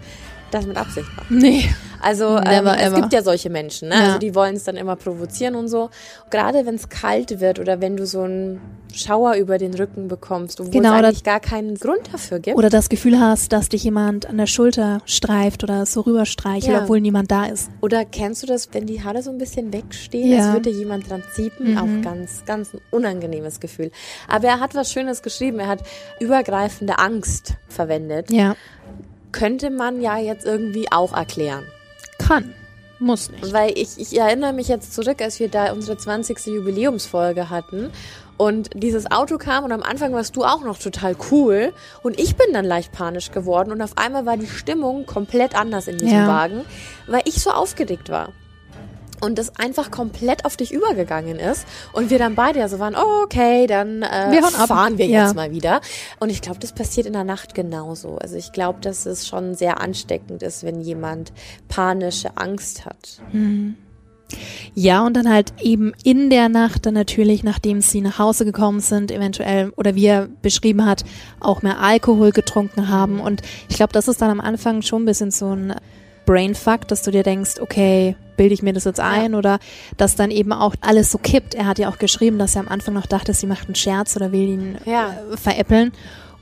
das mit Absicht macht. Nee. Also ähm, es gibt ja solche Menschen, ne? Ja. also die wollen es dann immer provozieren und so. Gerade wenn es kalt wird oder wenn du so einen Schauer über den Rücken bekommst, obwohl Genau, es eigentlich gar keinen Grund dafür gibt. Oder das Gefühl hast, dass dich jemand an der Schulter streift oder so rüberstreichelt, Ja. obwohl niemand da ist. Oder kennst du das, wenn die Haare so ein bisschen wegstehen, Ja. als würde jemand dran ziepen? Mhm. Auch ganz, ganz ein unangenehmes Gefühl. Aber er hat was Schönes geschrieben. Er hat übergreifende Angst verwendet. Ja. Könnte man ja jetzt irgendwie auch erklären. Kann. Muss nicht. Weil ich, ich erinnere mich jetzt zurück, als wir da unsere 20. Jubiläumsfolge hatten und dieses Auto kam und am Anfang warst du auch noch total cool und ich bin dann leicht panisch geworden und auf einmal war die Stimmung komplett anders in diesem Ja. Wagen, weil ich so aufgeregt war. Und das einfach komplett auf dich übergegangen ist. Und wir dann beide ja so waren, oh, okay, dann äh, Wir fahren wir Ja. jetzt mal wieder. Und ich glaube, das passiert in der Nacht genauso. Also ich glaube, dass es schon sehr ansteckend ist, wenn jemand panische Angst hat. Ja, und dann halt eben in der Nacht dann natürlich, nachdem sie nach Hause gekommen sind, eventuell, oder wie er beschrieben hat, auch mehr Alkohol getrunken haben. Und ich glaube, das ist dann am Anfang schon ein bisschen so ein Brainfuck, dass du dir denkst, okay, bilde ich mir das jetzt ein oder dass dann eben auch alles so kippt. Er hat ja auch geschrieben, dass er am Anfang noch dachte, sie macht einen Scherz oder will ihn Ja. äh, veräppeln.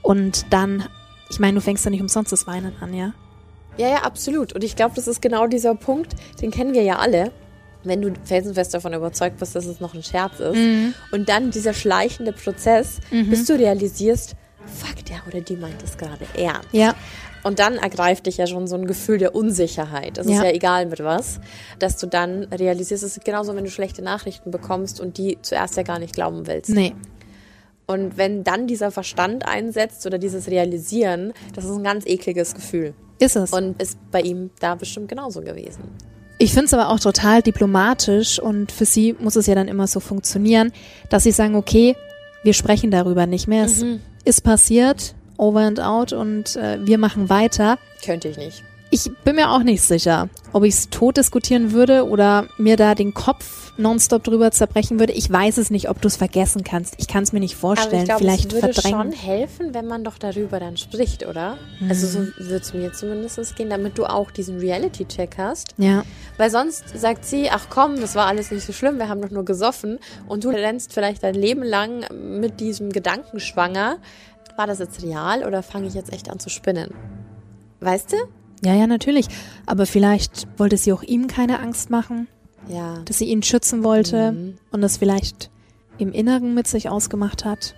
Und dann, ich meine, du fängst ja nicht umsonst das Weinen an, ja? Ja, ja, absolut. Und ich glaube, das ist genau dieser Punkt, den kennen wir ja alle. Wenn du felsenfest davon überzeugt bist, dass es noch ein Scherz ist. Und dann dieser schleichende Prozess, bis du realisierst, fuck, der oder die meint es gerade ernst. Ja. Und dann ergreift dich ja schon so ein Gefühl der Unsicherheit. Das ist Ja. ja egal mit was, dass du dann realisierst, es ist genauso, wenn du schlechte Nachrichten bekommst und die zuerst ja gar nicht glauben willst. Nee. Und wenn dann dieser Verstand einsetzt oder dieses Realisieren, das ist ein ganz ekliges Gefühl. Ist es. Und ist bei ihm da bestimmt genauso gewesen. Ich finde es aber auch total diplomatisch und für sie muss es ja dann immer so funktionieren, dass sie sagen, okay, wir sprechen darüber nicht mehr. Es ist passiert, over and out und äh, wir machen weiter. Könnte ich nicht. Ich bin mir auch nicht sicher, ob ich es tot diskutieren würde oder mir da den Kopf nonstop drüber zerbrechen würde. Ich weiß es nicht, ob du es vergessen kannst. Ich kann es mir nicht Aber vorstellen. ich glaube, Vielleicht es würde verdrängen. schon helfen, wenn man doch darüber dann spricht, oder? Also so würde es mir zumindest gehen, damit du auch diesen Reality-Check hast. Ja. Weil sonst sagt sie, ach komm, das war alles nicht so schlimm, wir haben doch nur gesoffen. Und du rennst vielleicht dein Leben lang mit diesem Gedanken schwanger. War das jetzt real oder fange ich jetzt echt an zu spinnen? Weißt du? Ja, ja, natürlich. Aber vielleicht wollte sie auch ihm keine Angst machen, Ja. dass sie ihn schützen wollte Mhm. und das vielleicht im Inneren mit sich ausgemacht hat.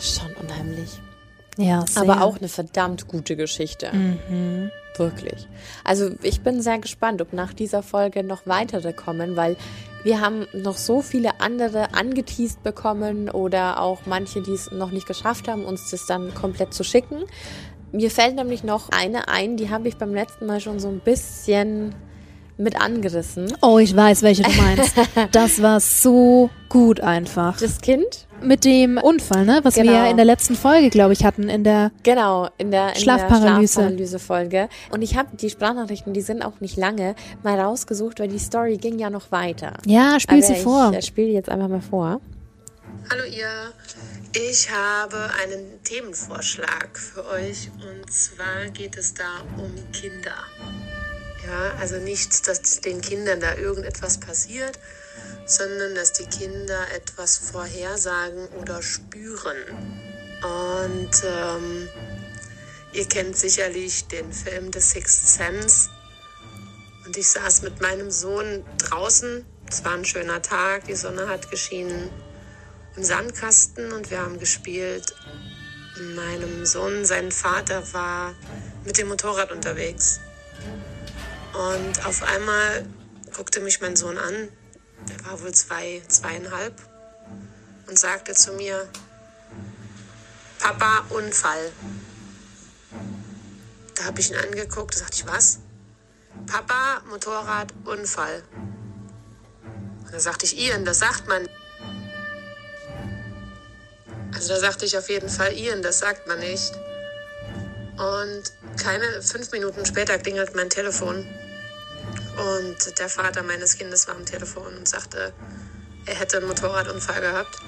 Schon unheimlich. Ja, sehr. Aber auch eine verdammt gute Geschichte. Wirklich. Also ich bin sehr gespannt, ob nach dieser Folge noch weitere kommen, weil wir haben noch so viele andere angeteased bekommen oder auch manche, die es noch nicht geschafft haben, uns das dann komplett zu schicken. Mir fällt nämlich noch eine ein, die habe ich beim letzten Mal schon so ein bisschen mit angerissen. Oh, ich weiß, welche du meinst. [LAUGHS] Das war so gut einfach. Das Kind? Mit dem Unfall, ne? Was wir Genau. ja in der letzten Folge, glaube ich, hatten in der Genau, in der, in Schlafparalyse. der Schlafparalyse-Folge. Und ich habe die Sprachnachrichten, die sind auch nicht lange, mal rausgesucht, weil die Story ging ja noch weiter. Ja, spiel Aber sie vor. Ich spiele jetzt einfach mal vor. Hallo ihr, ich habe einen Themenvorschlag für euch und zwar geht es da um Kinder. Ja, also nicht, dass den Kindern da irgendetwas passiert, sondern dass die Kinder etwas vorhersagen oder spüren. Und ähm, ihr kennt sicherlich den Film The Sixth Sense. Und ich saß mit meinem Sohn draußen. Es war ein schöner Tag, die Sonne hat geschienen im Sandkasten und wir haben gespielt. Meinem Sohn, sein Vater war mit dem Motorrad unterwegs. Und auf einmal guckte mich mein Sohn an, der war wohl zwei, zweieinhalb, und sagte zu mir, Papa, Unfall. Da habe ich ihn angeguckt, da sagte ich, was? Papa, Motorrad, Unfall. Und da sagte ich, Ian, das sagt man. Also da sagte ich auf jeden Fall, Ian, das sagt man nicht. Und keine fünf Minuten später klingelt mein Telefon. Und der Vater meines Kindes war am Telefon und sagte, er hätte einen Motorradunfall gehabt.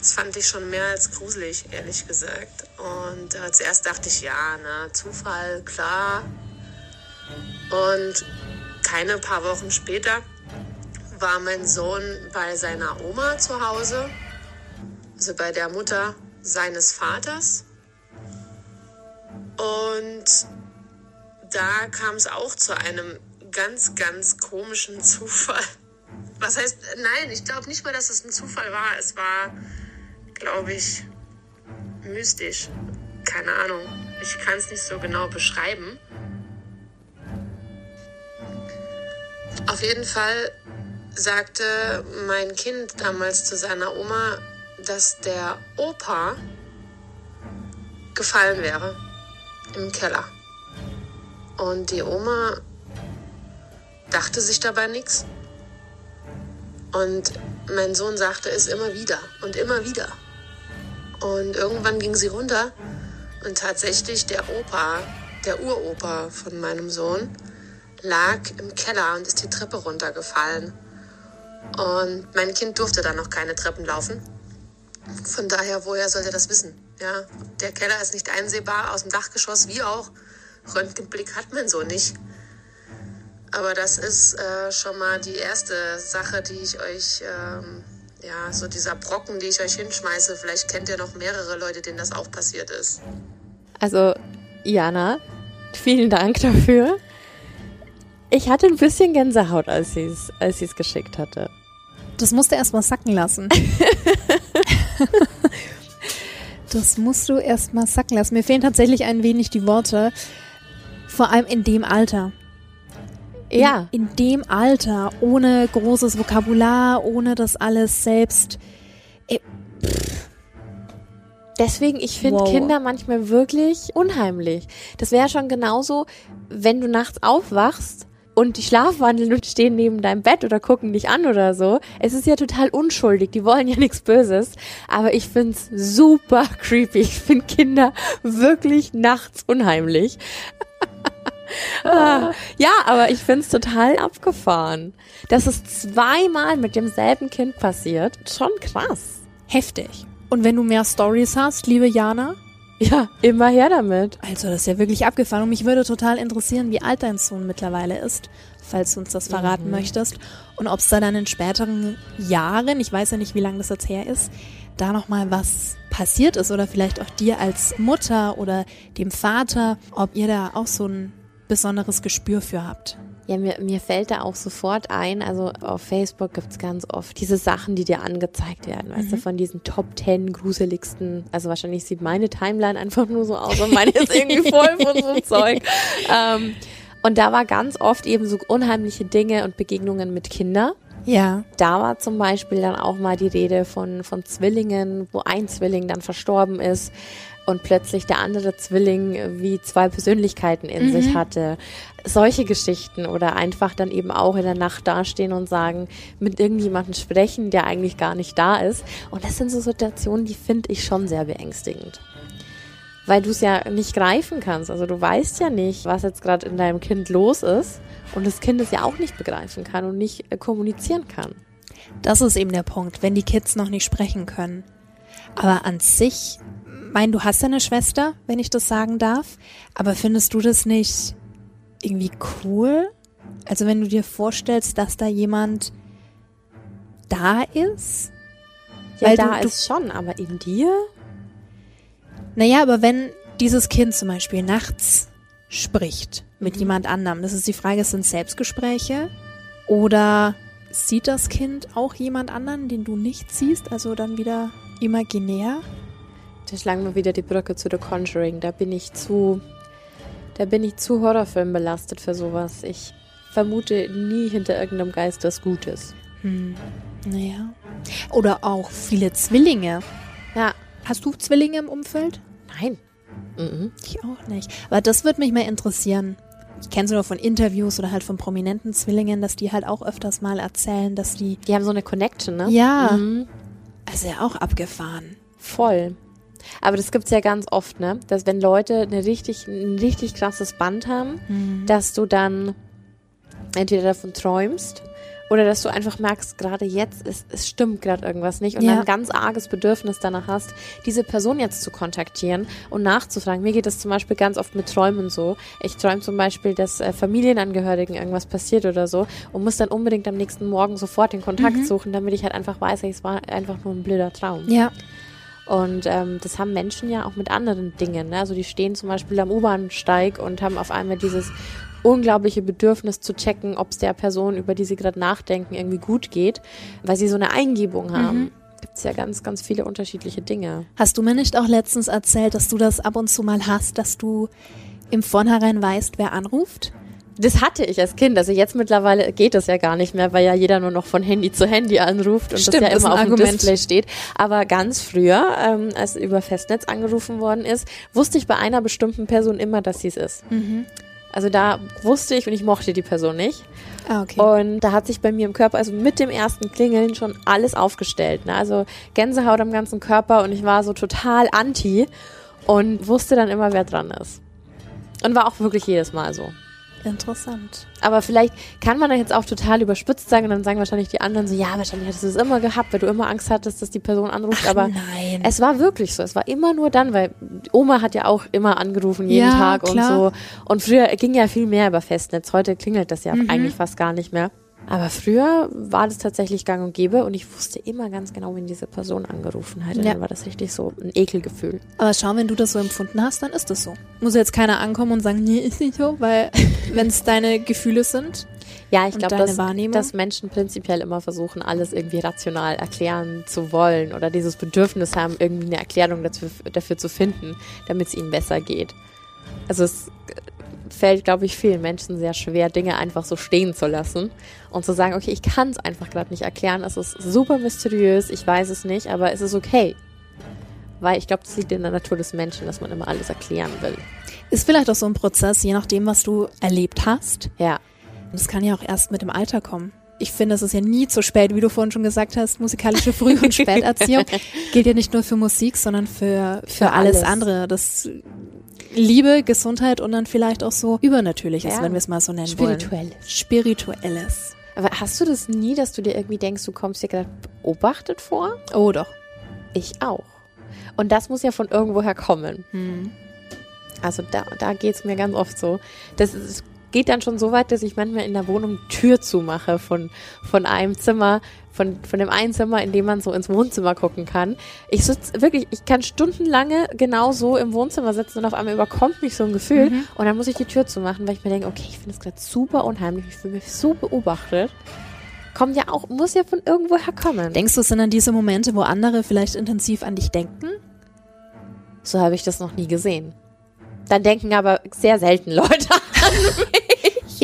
Das fand ich schon mehr als gruselig, ehrlich gesagt. Und äh, zuerst dachte ich, ja, na, Zufall, klar. Und keine paar Wochen später war mein Sohn bei seiner Oma zu Hause, also bei der Mutter seines Vaters. Und da kam es auch zu einem ganz, ganz komischen Zufall. [LAUGHS] Was heißt, nein, ich glaube nicht mal, dass es ein Zufall war. Es war glaube ich, mystisch. Keine Ahnung. Ich kann es nicht so genau beschreiben. Auf jeden Fall sagte mein Kind damals zu seiner Oma, dass der Opa gefallen wäre im Keller. Und die Oma dachte sich dabei nichts. Und mein Sohn sagte es immer wieder und immer wieder. Und irgendwann ging sie runter und tatsächlich der Opa, der Uropa von meinem Sohn, lag im Keller und ist die Treppe runtergefallen. Und mein Kind durfte dann noch keine Treppen laufen. Von daher, woher sollte das wissen? Ja, der Keller ist nicht einsehbar aus dem Dachgeschoss, wie auch. Röntgenblick hat man so nicht. Aber das ist äh, schon mal die erste Sache, die ich euch ähm, ja, so dieser Brocken, die ich euch hinschmeiße, vielleicht kennt ihr noch mehrere Leute, denen das auch passiert ist. Also, Jana, vielen Dank dafür. Ich hatte ein bisschen Gänsehaut, als sie es als sie's geschickt hatte. Das musste erst mal sacken lassen. [LAUGHS] [LAUGHS] das musst du erst mal sacken lassen. Mir fehlen tatsächlich ein wenig die Worte. Vor allem in dem Alter. Ja. In, in dem Alter, ohne großes Vokabular, ohne das alles selbst. Äh, Deswegen, ich finde Wow. Kinder manchmal wirklich unheimlich. Das wäre schon genauso, wenn du nachts aufwachst und die schlafwandeln und stehen neben deinem Bett oder gucken dich an oder so. Es ist ja total unschuldig, die wollen ja [LAUGHS] nichts Böses. Aber ich find's super creepy. Ich finde Kinder wirklich nachts unheimlich. [LAUGHS] Ah, ja, aber ich find's total abgefahren. Dass es zweimal mit demselben Kind passiert, schon krass. heftig. Und wenn du mehr Stories hast, liebe Jana, Ja, immer her damit. also das ist ja wirklich abgefahren. Und mich würde total interessieren, wie alt dein Sohn mittlerweile ist, falls du uns das verraten möchtest. Und ob es da dann in späteren Jahren, ich weiß ja nicht, wie lange das jetzt her ist, da nochmal was passiert ist oder vielleicht auch dir als Mutter oder dem Vater, ob ihr da auch so ein besonderes Gespür für habt. Ja, mir, mir fällt da auch sofort ein, also auf Facebook gibt's ganz oft diese Sachen, die dir angezeigt werden, weißt du, von diesen Top 10 gruseligsten, also wahrscheinlich sieht meine Timeline einfach nur so aus und meine ist irgendwie voll von so [LAUGHS] Zeug. Ähm, und da war ganz oft eben so unheimliche Dinge und Begegnungen mit Kindern. Ja. Da war zum Beispiel dann auch mal die Rede von, von Zwillingen, wo ein Zwilling dann verstorben ist und plötzlich der andere Zwilling wie zwei Persönlichkeiten in sich hatte. Solche Geschichten oder einfach dann eben auch in der Nacht dastehen und sagen, mit irgendjemandem sprechen, der eigentlich gar nicht da ist. Und das sind so Situationen, die finde ich schon sehr beängstigend. Weil du es ja nicht greifen kannst. Also du weißt ja nicht, was jetzt gerade in deinem Kind los ist. Und das Kind es ja auch nicht begreifen kann und nicht äh, kommunizieren kann. Das ist eben der Punkt, wenn die Kids noch nicht sprechen können. Aber an sich, mein, du hast ja eine Schwester, wenn ich das sagen darf, aber findest du das nicht irgendwie cool? Also wenn du dir vorstellst, dass da jemand da ist? Ja, Weil da du- ist schon, aber in dir? Naja, aber wenn dieses Kind zum Beispiel nachts spricht mit jemand anderem, das ist die Frage, sind Selbstgespräche oder sieht das Kind auch jemand anderen, den du nicht siehst, also dann wieder imaginär? Da schlagen wir wieder die Brücke zu The Conjuring. Da bin ich zu, da bin ich zu Horrorfilm belastet für sowas. Ich vermute nie hinter irgendeinem Geist was Gutes. Naja. Oder auch viele Zwillinge. Ja, Hast du Zwillinge im Umfeld? Nein. Mhm. Ich auch nicht. Aber das würde mich mal interessieren. Ich kenne es nur von Interviews oder halt von prominenten Zwillingen, dass die halt auch öfters mal erzählen, dass die. Die haben so eine Connection, ne? Ja. Mhm. Also ja auch abgefahren. Voll. Aber das gibt's ja ganz oft, ne? Dass wenn Leute eine richtig, ein richtig krasses Band haben, dass du dann entweder davon träumst oder dass du einfach merkst, gerade jetzt, es, es stimmt gerade irgendwas nicht und Ja. dann ein ganz arges Bedürfnis danach hast, diese Person jetzt zu kontaktieren und nachzufragen. Mir geht das zum Beispiel ganz oft mit Träumen so. Ich träume zum Beispiel, dass äh, Familienangehörigen irgendwas passiert oder so und muss dann unbedingt am nächsten Morgen sofort den Kontakt suchen, damit ich halt einfach weiß, es war einfach nur ein blöder Traum. Ja. Und ähm, das haben Menschen ja auch mit anderen Dingen. Ne? Also die stehen zum Beispiel am U-Bahnsteig und haben auf einmal dieses unglaubliche Bedürfnis zu checken, ob es der Person, über die sie gerade nachdenken, irgendwie gut geht, weil sie so eine Eingebung haben. Gibt es ja ganz, ganz viele unterschiedliche Dinge. Hast du mir nicht auch letztens erzählt, dass du das ab und zu mal hast, dass du im Vornherein weißt, wer anruft? Das hatte ich als Kind. Also jetzt mittlerweile geht das ja gar nicht mehr, weil ja jeder nur noch von Handy zu Handy anruft und Stimmt, das ja immer auf dem Argument. Display steht. Aber ganz früher, ähm, als über Festnetz angerufen worden ist, wusste ich bei einer bestimmten Person immer, dass sie es ist. Also da wusste ich und ich mochte die Person nicht. Ah, okay. Und da hat sich bei mir im Körper, also mit dem ersten Klingeln, schon alles aufgestellt. Ne? Also Gänsehaut am ganzen Körper und ich war so total anti und wusste dann immer, wer dran ist. Und war auch wirklich jedes Mal so. Interessant. Aber vielleicht kann man das jetzt auch total überspitzt sagen und dann sagen wahrscheinlich die anderen so, ja, wahrscheinlich hattest du es immer gehabt, weil du immer Angst hattest, dass die Person anruft. aber nein. es war wirklich so. Es war immer nur dann, weil Oma hat ja auch immer angerufen, jeden Ja, Tag klar. und so. Und früher ging ja viel mehr über Festnetz. Heute klingelt das ja Mhm. eigentlich fast gar nicht mehr. Aber früher war das tatsächlich gang und gäbe und ich wusste immer ganz genau, wenn diese Person angerufen hat. Ja. Dann war das richtig so ein Ekelgefühl. Aber schau, wenn du das so empfunden hast, dann ist es so. Muss jetzt keiner ankommen und sagen, nee, ist nicht so, weil [LAUGHS] wenn es deine Gefühle sind. Ja, ich glaube, dass, dass Menschen prinzipiell immer versuchen, alles irgendwie rational erklären zu wollen oder dieses Bedürfnis haben, irgendwie eine Erklärung dafür, dafür zu finden, damit es ihnen besser geht. Also es fällt, glaube ich, vielen Menschen sehr schwer, Dinge einfach so stehen zu lassen und zu sagen, okay, ich kann es einfach gerade nicht erklären, es ist super mysteriös, ich weiß es nicht, aber es ist okay. Weil ich glaube, das liegt in der Natur des Menschen, dass man immer alles erklären will. Ist vielleicht auch so ein Prozess, je nachdem, was du erlebt hast. Ja. Und es kann ja auch erst mit dem Alter kommen. Ich finde, es ist ja nie zu spät, wie du vorhin schon gesagt hast, musikalische Früh- und [LAUGHS] Späterziehung gilt ja nicht nur für Musik, sondern für, für, Für alles, alles. andere. Das Liebe, Gesundheit und dann vielleicht auch so Übernatürliches, Ja. wenn wir es mal so nennen Spirituelles. wollen. Spirituelles. Aber hast du das nie, dass du dir irgendwie denkst, du kommst dir gerade beobachtet vor? Oh doch. Ich auch. Und das muss ja von irgendwoher kommen. Also da, da geht es mir ganz oft so. Das ist, geht dann schon so weit, dass ich manchmal in der Wohnung Tür zumache von, von einem Zimmer, von, von dem einen Zimmer, in dem man so ins Wohnzimmer gucken kann. Ich sitze wirklich, ich kann stundenlange genau so im Wohnzimmer sitzen und auf einmal überkommt mich so ein Gefühl und dann muss ich die Tür zumachen, weil ich mir denke, okay, ich finde es gerade super unheimlich, ich fühle mich so beobachtet. Kommt ja auch, muss ja von irgendwoher kommen. Denkst du, es sind dann diese Momente, wo andere vielleicht intensiv an dich denken? So habe ich das noch nie gesehen. Dann denken aber sehr selten Leute an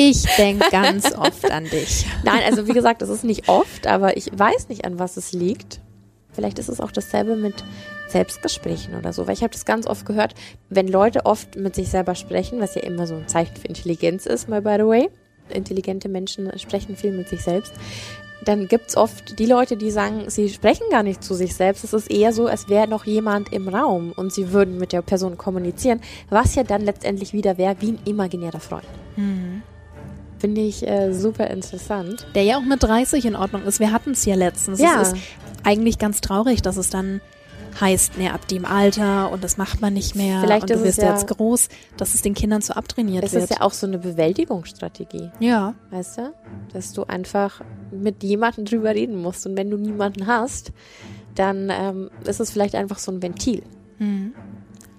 Ich denke ganz oft an dich. Nein, also wie gesagt, das ist nicht oft, aber ich weiß nicht, an was es liegt. Vielleicht ist es auch dasselbe mit Selbstgesprächen oder so, weil ich habe das ganz oft gehört, wenn Leute oft mit sich selber sprechen, was ja immer so ein Zeichen für Intelligenz ist, mal by the way. Intelligente Menschen sprechen viel mit sich selbst. Dann gibt's oft die Leute, die sagen, sie sprechen gar nicht zu sich selbst. Es ist eher so, als wäre noch jemand im Raum und sie würden mit der Person kommunizieren, was ja dann letztendlich wieder wäre wie ein imaginärer Freund. Finde ich äh, super interessant. Der ja auch mit 30 in Ordnung ist. Wir hatten es ja letztens. Ja. Es ist eigentlich ganz traurig, dass es dann heißt, ne, ab dem Alter und das macht man nicht mehr Vielleicht und du ist es wirst ja- jetzt groß, dass es den Kindern so abtrainiert Es wird. ist ja auch so eine Bewältigungsstrategie, ja. weißt du? Dass du einfach mit jemandem drüber reden musst. Und wenn du niemanden hast, dann ähm, ist es vielleicht einfach so ein Ventil.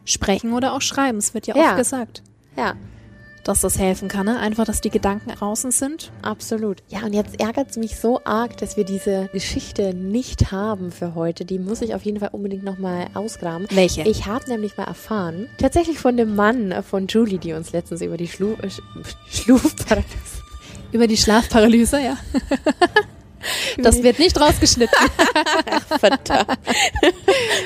Sprechen oder auch schreiben, es wird ja, Ja. oft gesagt, Ja, dass das helfen kann. Ne? Einfach, dass die Gedanken draußen sind. absolut. Ja, und jetzt ärgert es mich so arg, dass wir diese Geschichte nicht haben für heute. Die muss ich auf jeden Fall unbedingt nochmal ausgraben. Welche? Ich habe nämlich mal erfahren, tatsächlich von dem Mann von Julie, die uns letztens über die Schlu äh, Sch- Schlufparalyse [LAUGHS] Über die Schlafparalyse, ja. [LAUGHS] Das wird nicht rausgeschnitten. [LAUGHS] Verdammt.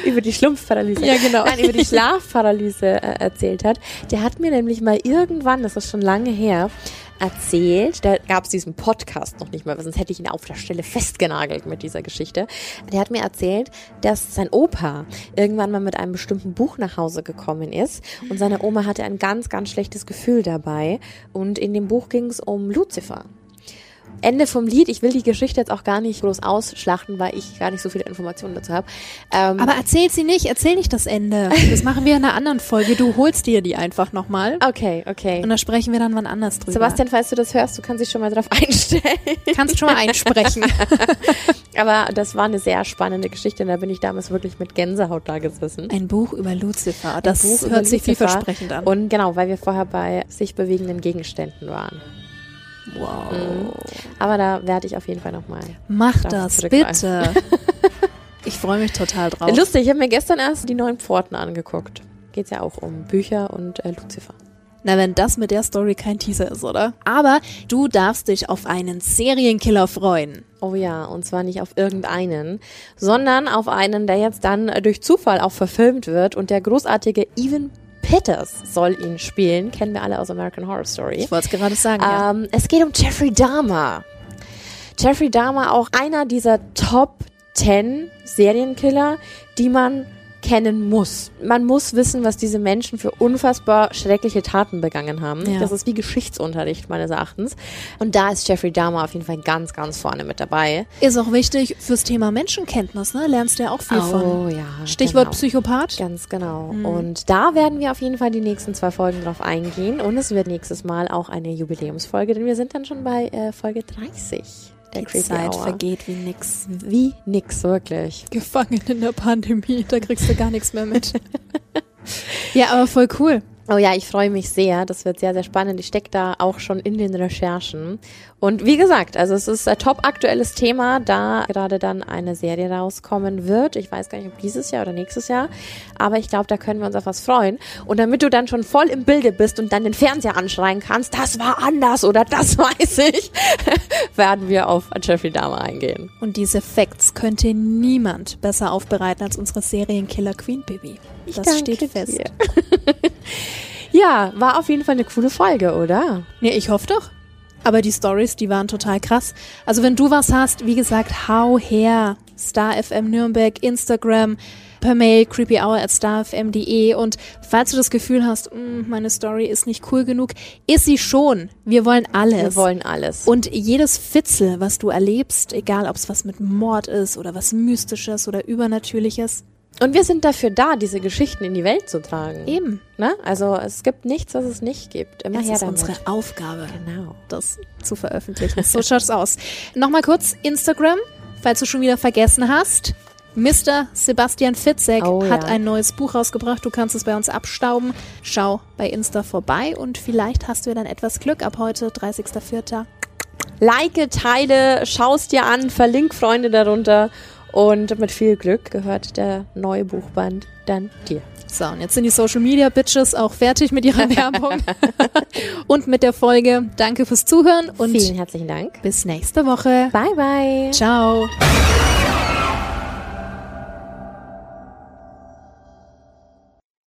über die Schlumpfparalyse. Ja, genau. Nein, über die Schlafparalyse äh, erzählt hat. Der hat mir nämlich mal irgendwann, das ist schon lange her, erzählt, da gab es diesen Podcast noch nicht mal, sonst hätte ich ihn auf der Stelle festgenagelt mit dieser Geschichte. Der hat mir erzählt, dass sein Opa irgendwann mal mit einem bestimmten Buch nach Hause gekommen ist und seine Oma hatte ein ganz, ganz schlechtes Gefühl dabei und in dem Buch ging es um Lucifer. Ende vom Lied. Ich will die Geschichte jetzt auch gar nicht groß ausschlachten, weil ich gar nicht so viele Informationen dazu habe. Ähm, Aber erzähl sie nicht, erzähl nicht das Ende. Das machen wir in einer anderen Folge. Du holst dir die einfach nochmal. okay, okay. Und da sprechen wir dann wann anders drüber. Sebastian, falls du das hörst, du kannst dich schon mal drauf [LAUGHS] einstellen. kannst schon mal einsprechen. [LAUGHS] Aber das war eine sehr spannende Geschichte und da bin ich damals wirklich mit Gänsehaut da gesessen. Ein Buch über Lucifer. Das Buch hört sich vielversprechend an. Und genau, weil wir vorher bei sich bewegenden Gegenständen waren. Wow. Aber da werde ich auf jeden Fall nochmal. Mach das, bitte. [LAUGHS] Ich freue mich total drauf. Lustig, ich habe mir gestern erst die neuen Pforten angeguckt. Geht's ja auch um Bücher und äh, Lucifer. Na, wenn das mit der Story kein Teaser ist, oder? Aber du darfst dich auf einen Serienkiller freuen. Oh ja, und zwar nicht auf irgendeinen, sondern auf einen, der jetzt dann durch Zufall auch verfilmt wird und der großartige Evan Peters soll ihn spielen. Kennen wir alle aus American Horror Story. Ich wollte es gerade sagen, ja. Ähm, es geht um Jeffrey Dahmer. Jeffrey Dahmer, auch einer dieser Top 10 Serienkiller, die man kennen muss. Man muss wissen, was diese Menschen für unfassbar schreckliche Taten begangen haben. Ja. Das ist wie Geschichtsunterricht meines Erachtens. Und da ist Jeffrey Dahmer auf jeden Fall ganz, ganz vorne mit dabei. Ist auch wichtig fürs Thema Menschenkenntnis, ne? Lernst du ja auch viel von. Oh ja. Stichwort genau. Psychopath. Ganz genau. Und da werden wir auf jeden Fall die nächsten zwei Folgen drauf eingehen. Und es wird nächstes Mal auch eine Jubiläumsfolge, denn wir sind dann schon bei äh, Folge 30 der Die Creepy Zeit Hour. vergeht wie nix. Wie nix, wirklich. Gefangen in der Pandemie, da kriegst du gar nichts mehr mit. [LAUGHS] ja, aber voll cool. Oh ja, ich freue mich sehr. Das wird sehr, sehr spannend. Ich stecke da auch schon in den Recherchen. Und wie gesagt, also es ist ein top aktuelles Thema, da gerade dann eine Serie rauskommen wird. Ich weiß gar nicht, ob dieses Jahr oder nächstes Jahr. Aber ich glaube, da können wir uns auf was freuen. Und damit du dann schon voll im Bilde bist und dann den Fernseher anschreien kannst, das war anders oder das [LAUGHS] weiß ich, [LAUGHS] werden wir auf Jeffrey Dahmer eingehen. Und diese Facts könnte niemand besser aufbereiten als unsere Serienkiller Queen Baby. Das danke steht fest. [LAUGHS] Ja, war auf jeden Fall eine coole Folge, oder? Ja, ich hoffe doch. Aber die Stories, die waren total krass. Also wenn du was hast, wie gesagt, hau her. Star FM Nürnberg, Instagram, per Mail creepyhour at starfm.de und falls du das Gefühl hast, "Mm, meine Story ist nicht cool genug, ist sie schon. Wir wollen alles. Wir wollen alles. Und jedes Fitzel, was du erlebst, egal ob es was mit Mord ist oder was Mystisches oder Übernatürliches, Und wir sind dafür da, diese Geschichten in die Welt zu tragen. eben. Ne? Also es gibt nichts, was es nicht gibt. Immer Das her ist damit. unsere Aufgabe. Genau. das zu veröffentlichen. So schaut's aus. Nochmal kurz Instagram, falls du schon wieder vergessen hast. Mr. Sebastian Fitzek Oh, hat ja. ein neues Buch rausgebracht. Du kannst es bei uns abstauben. Schau bei Insta vorbei und vielleicht hast du ja dann etwas Glück ab heute, 30.04. Like, teile, schaust dir an, verlink Freunde darunter und mit viel Glück gehört der neue Buchband dann dir. So, und jetzt sind die Social Media Bitches auch fertig mit ihrer [LAUGHS] Werbung und mit der Folge. Danke fürs Zuhören und Vielen herzlichen Dank. bis nächste Woche. Bye, bye. Ciao.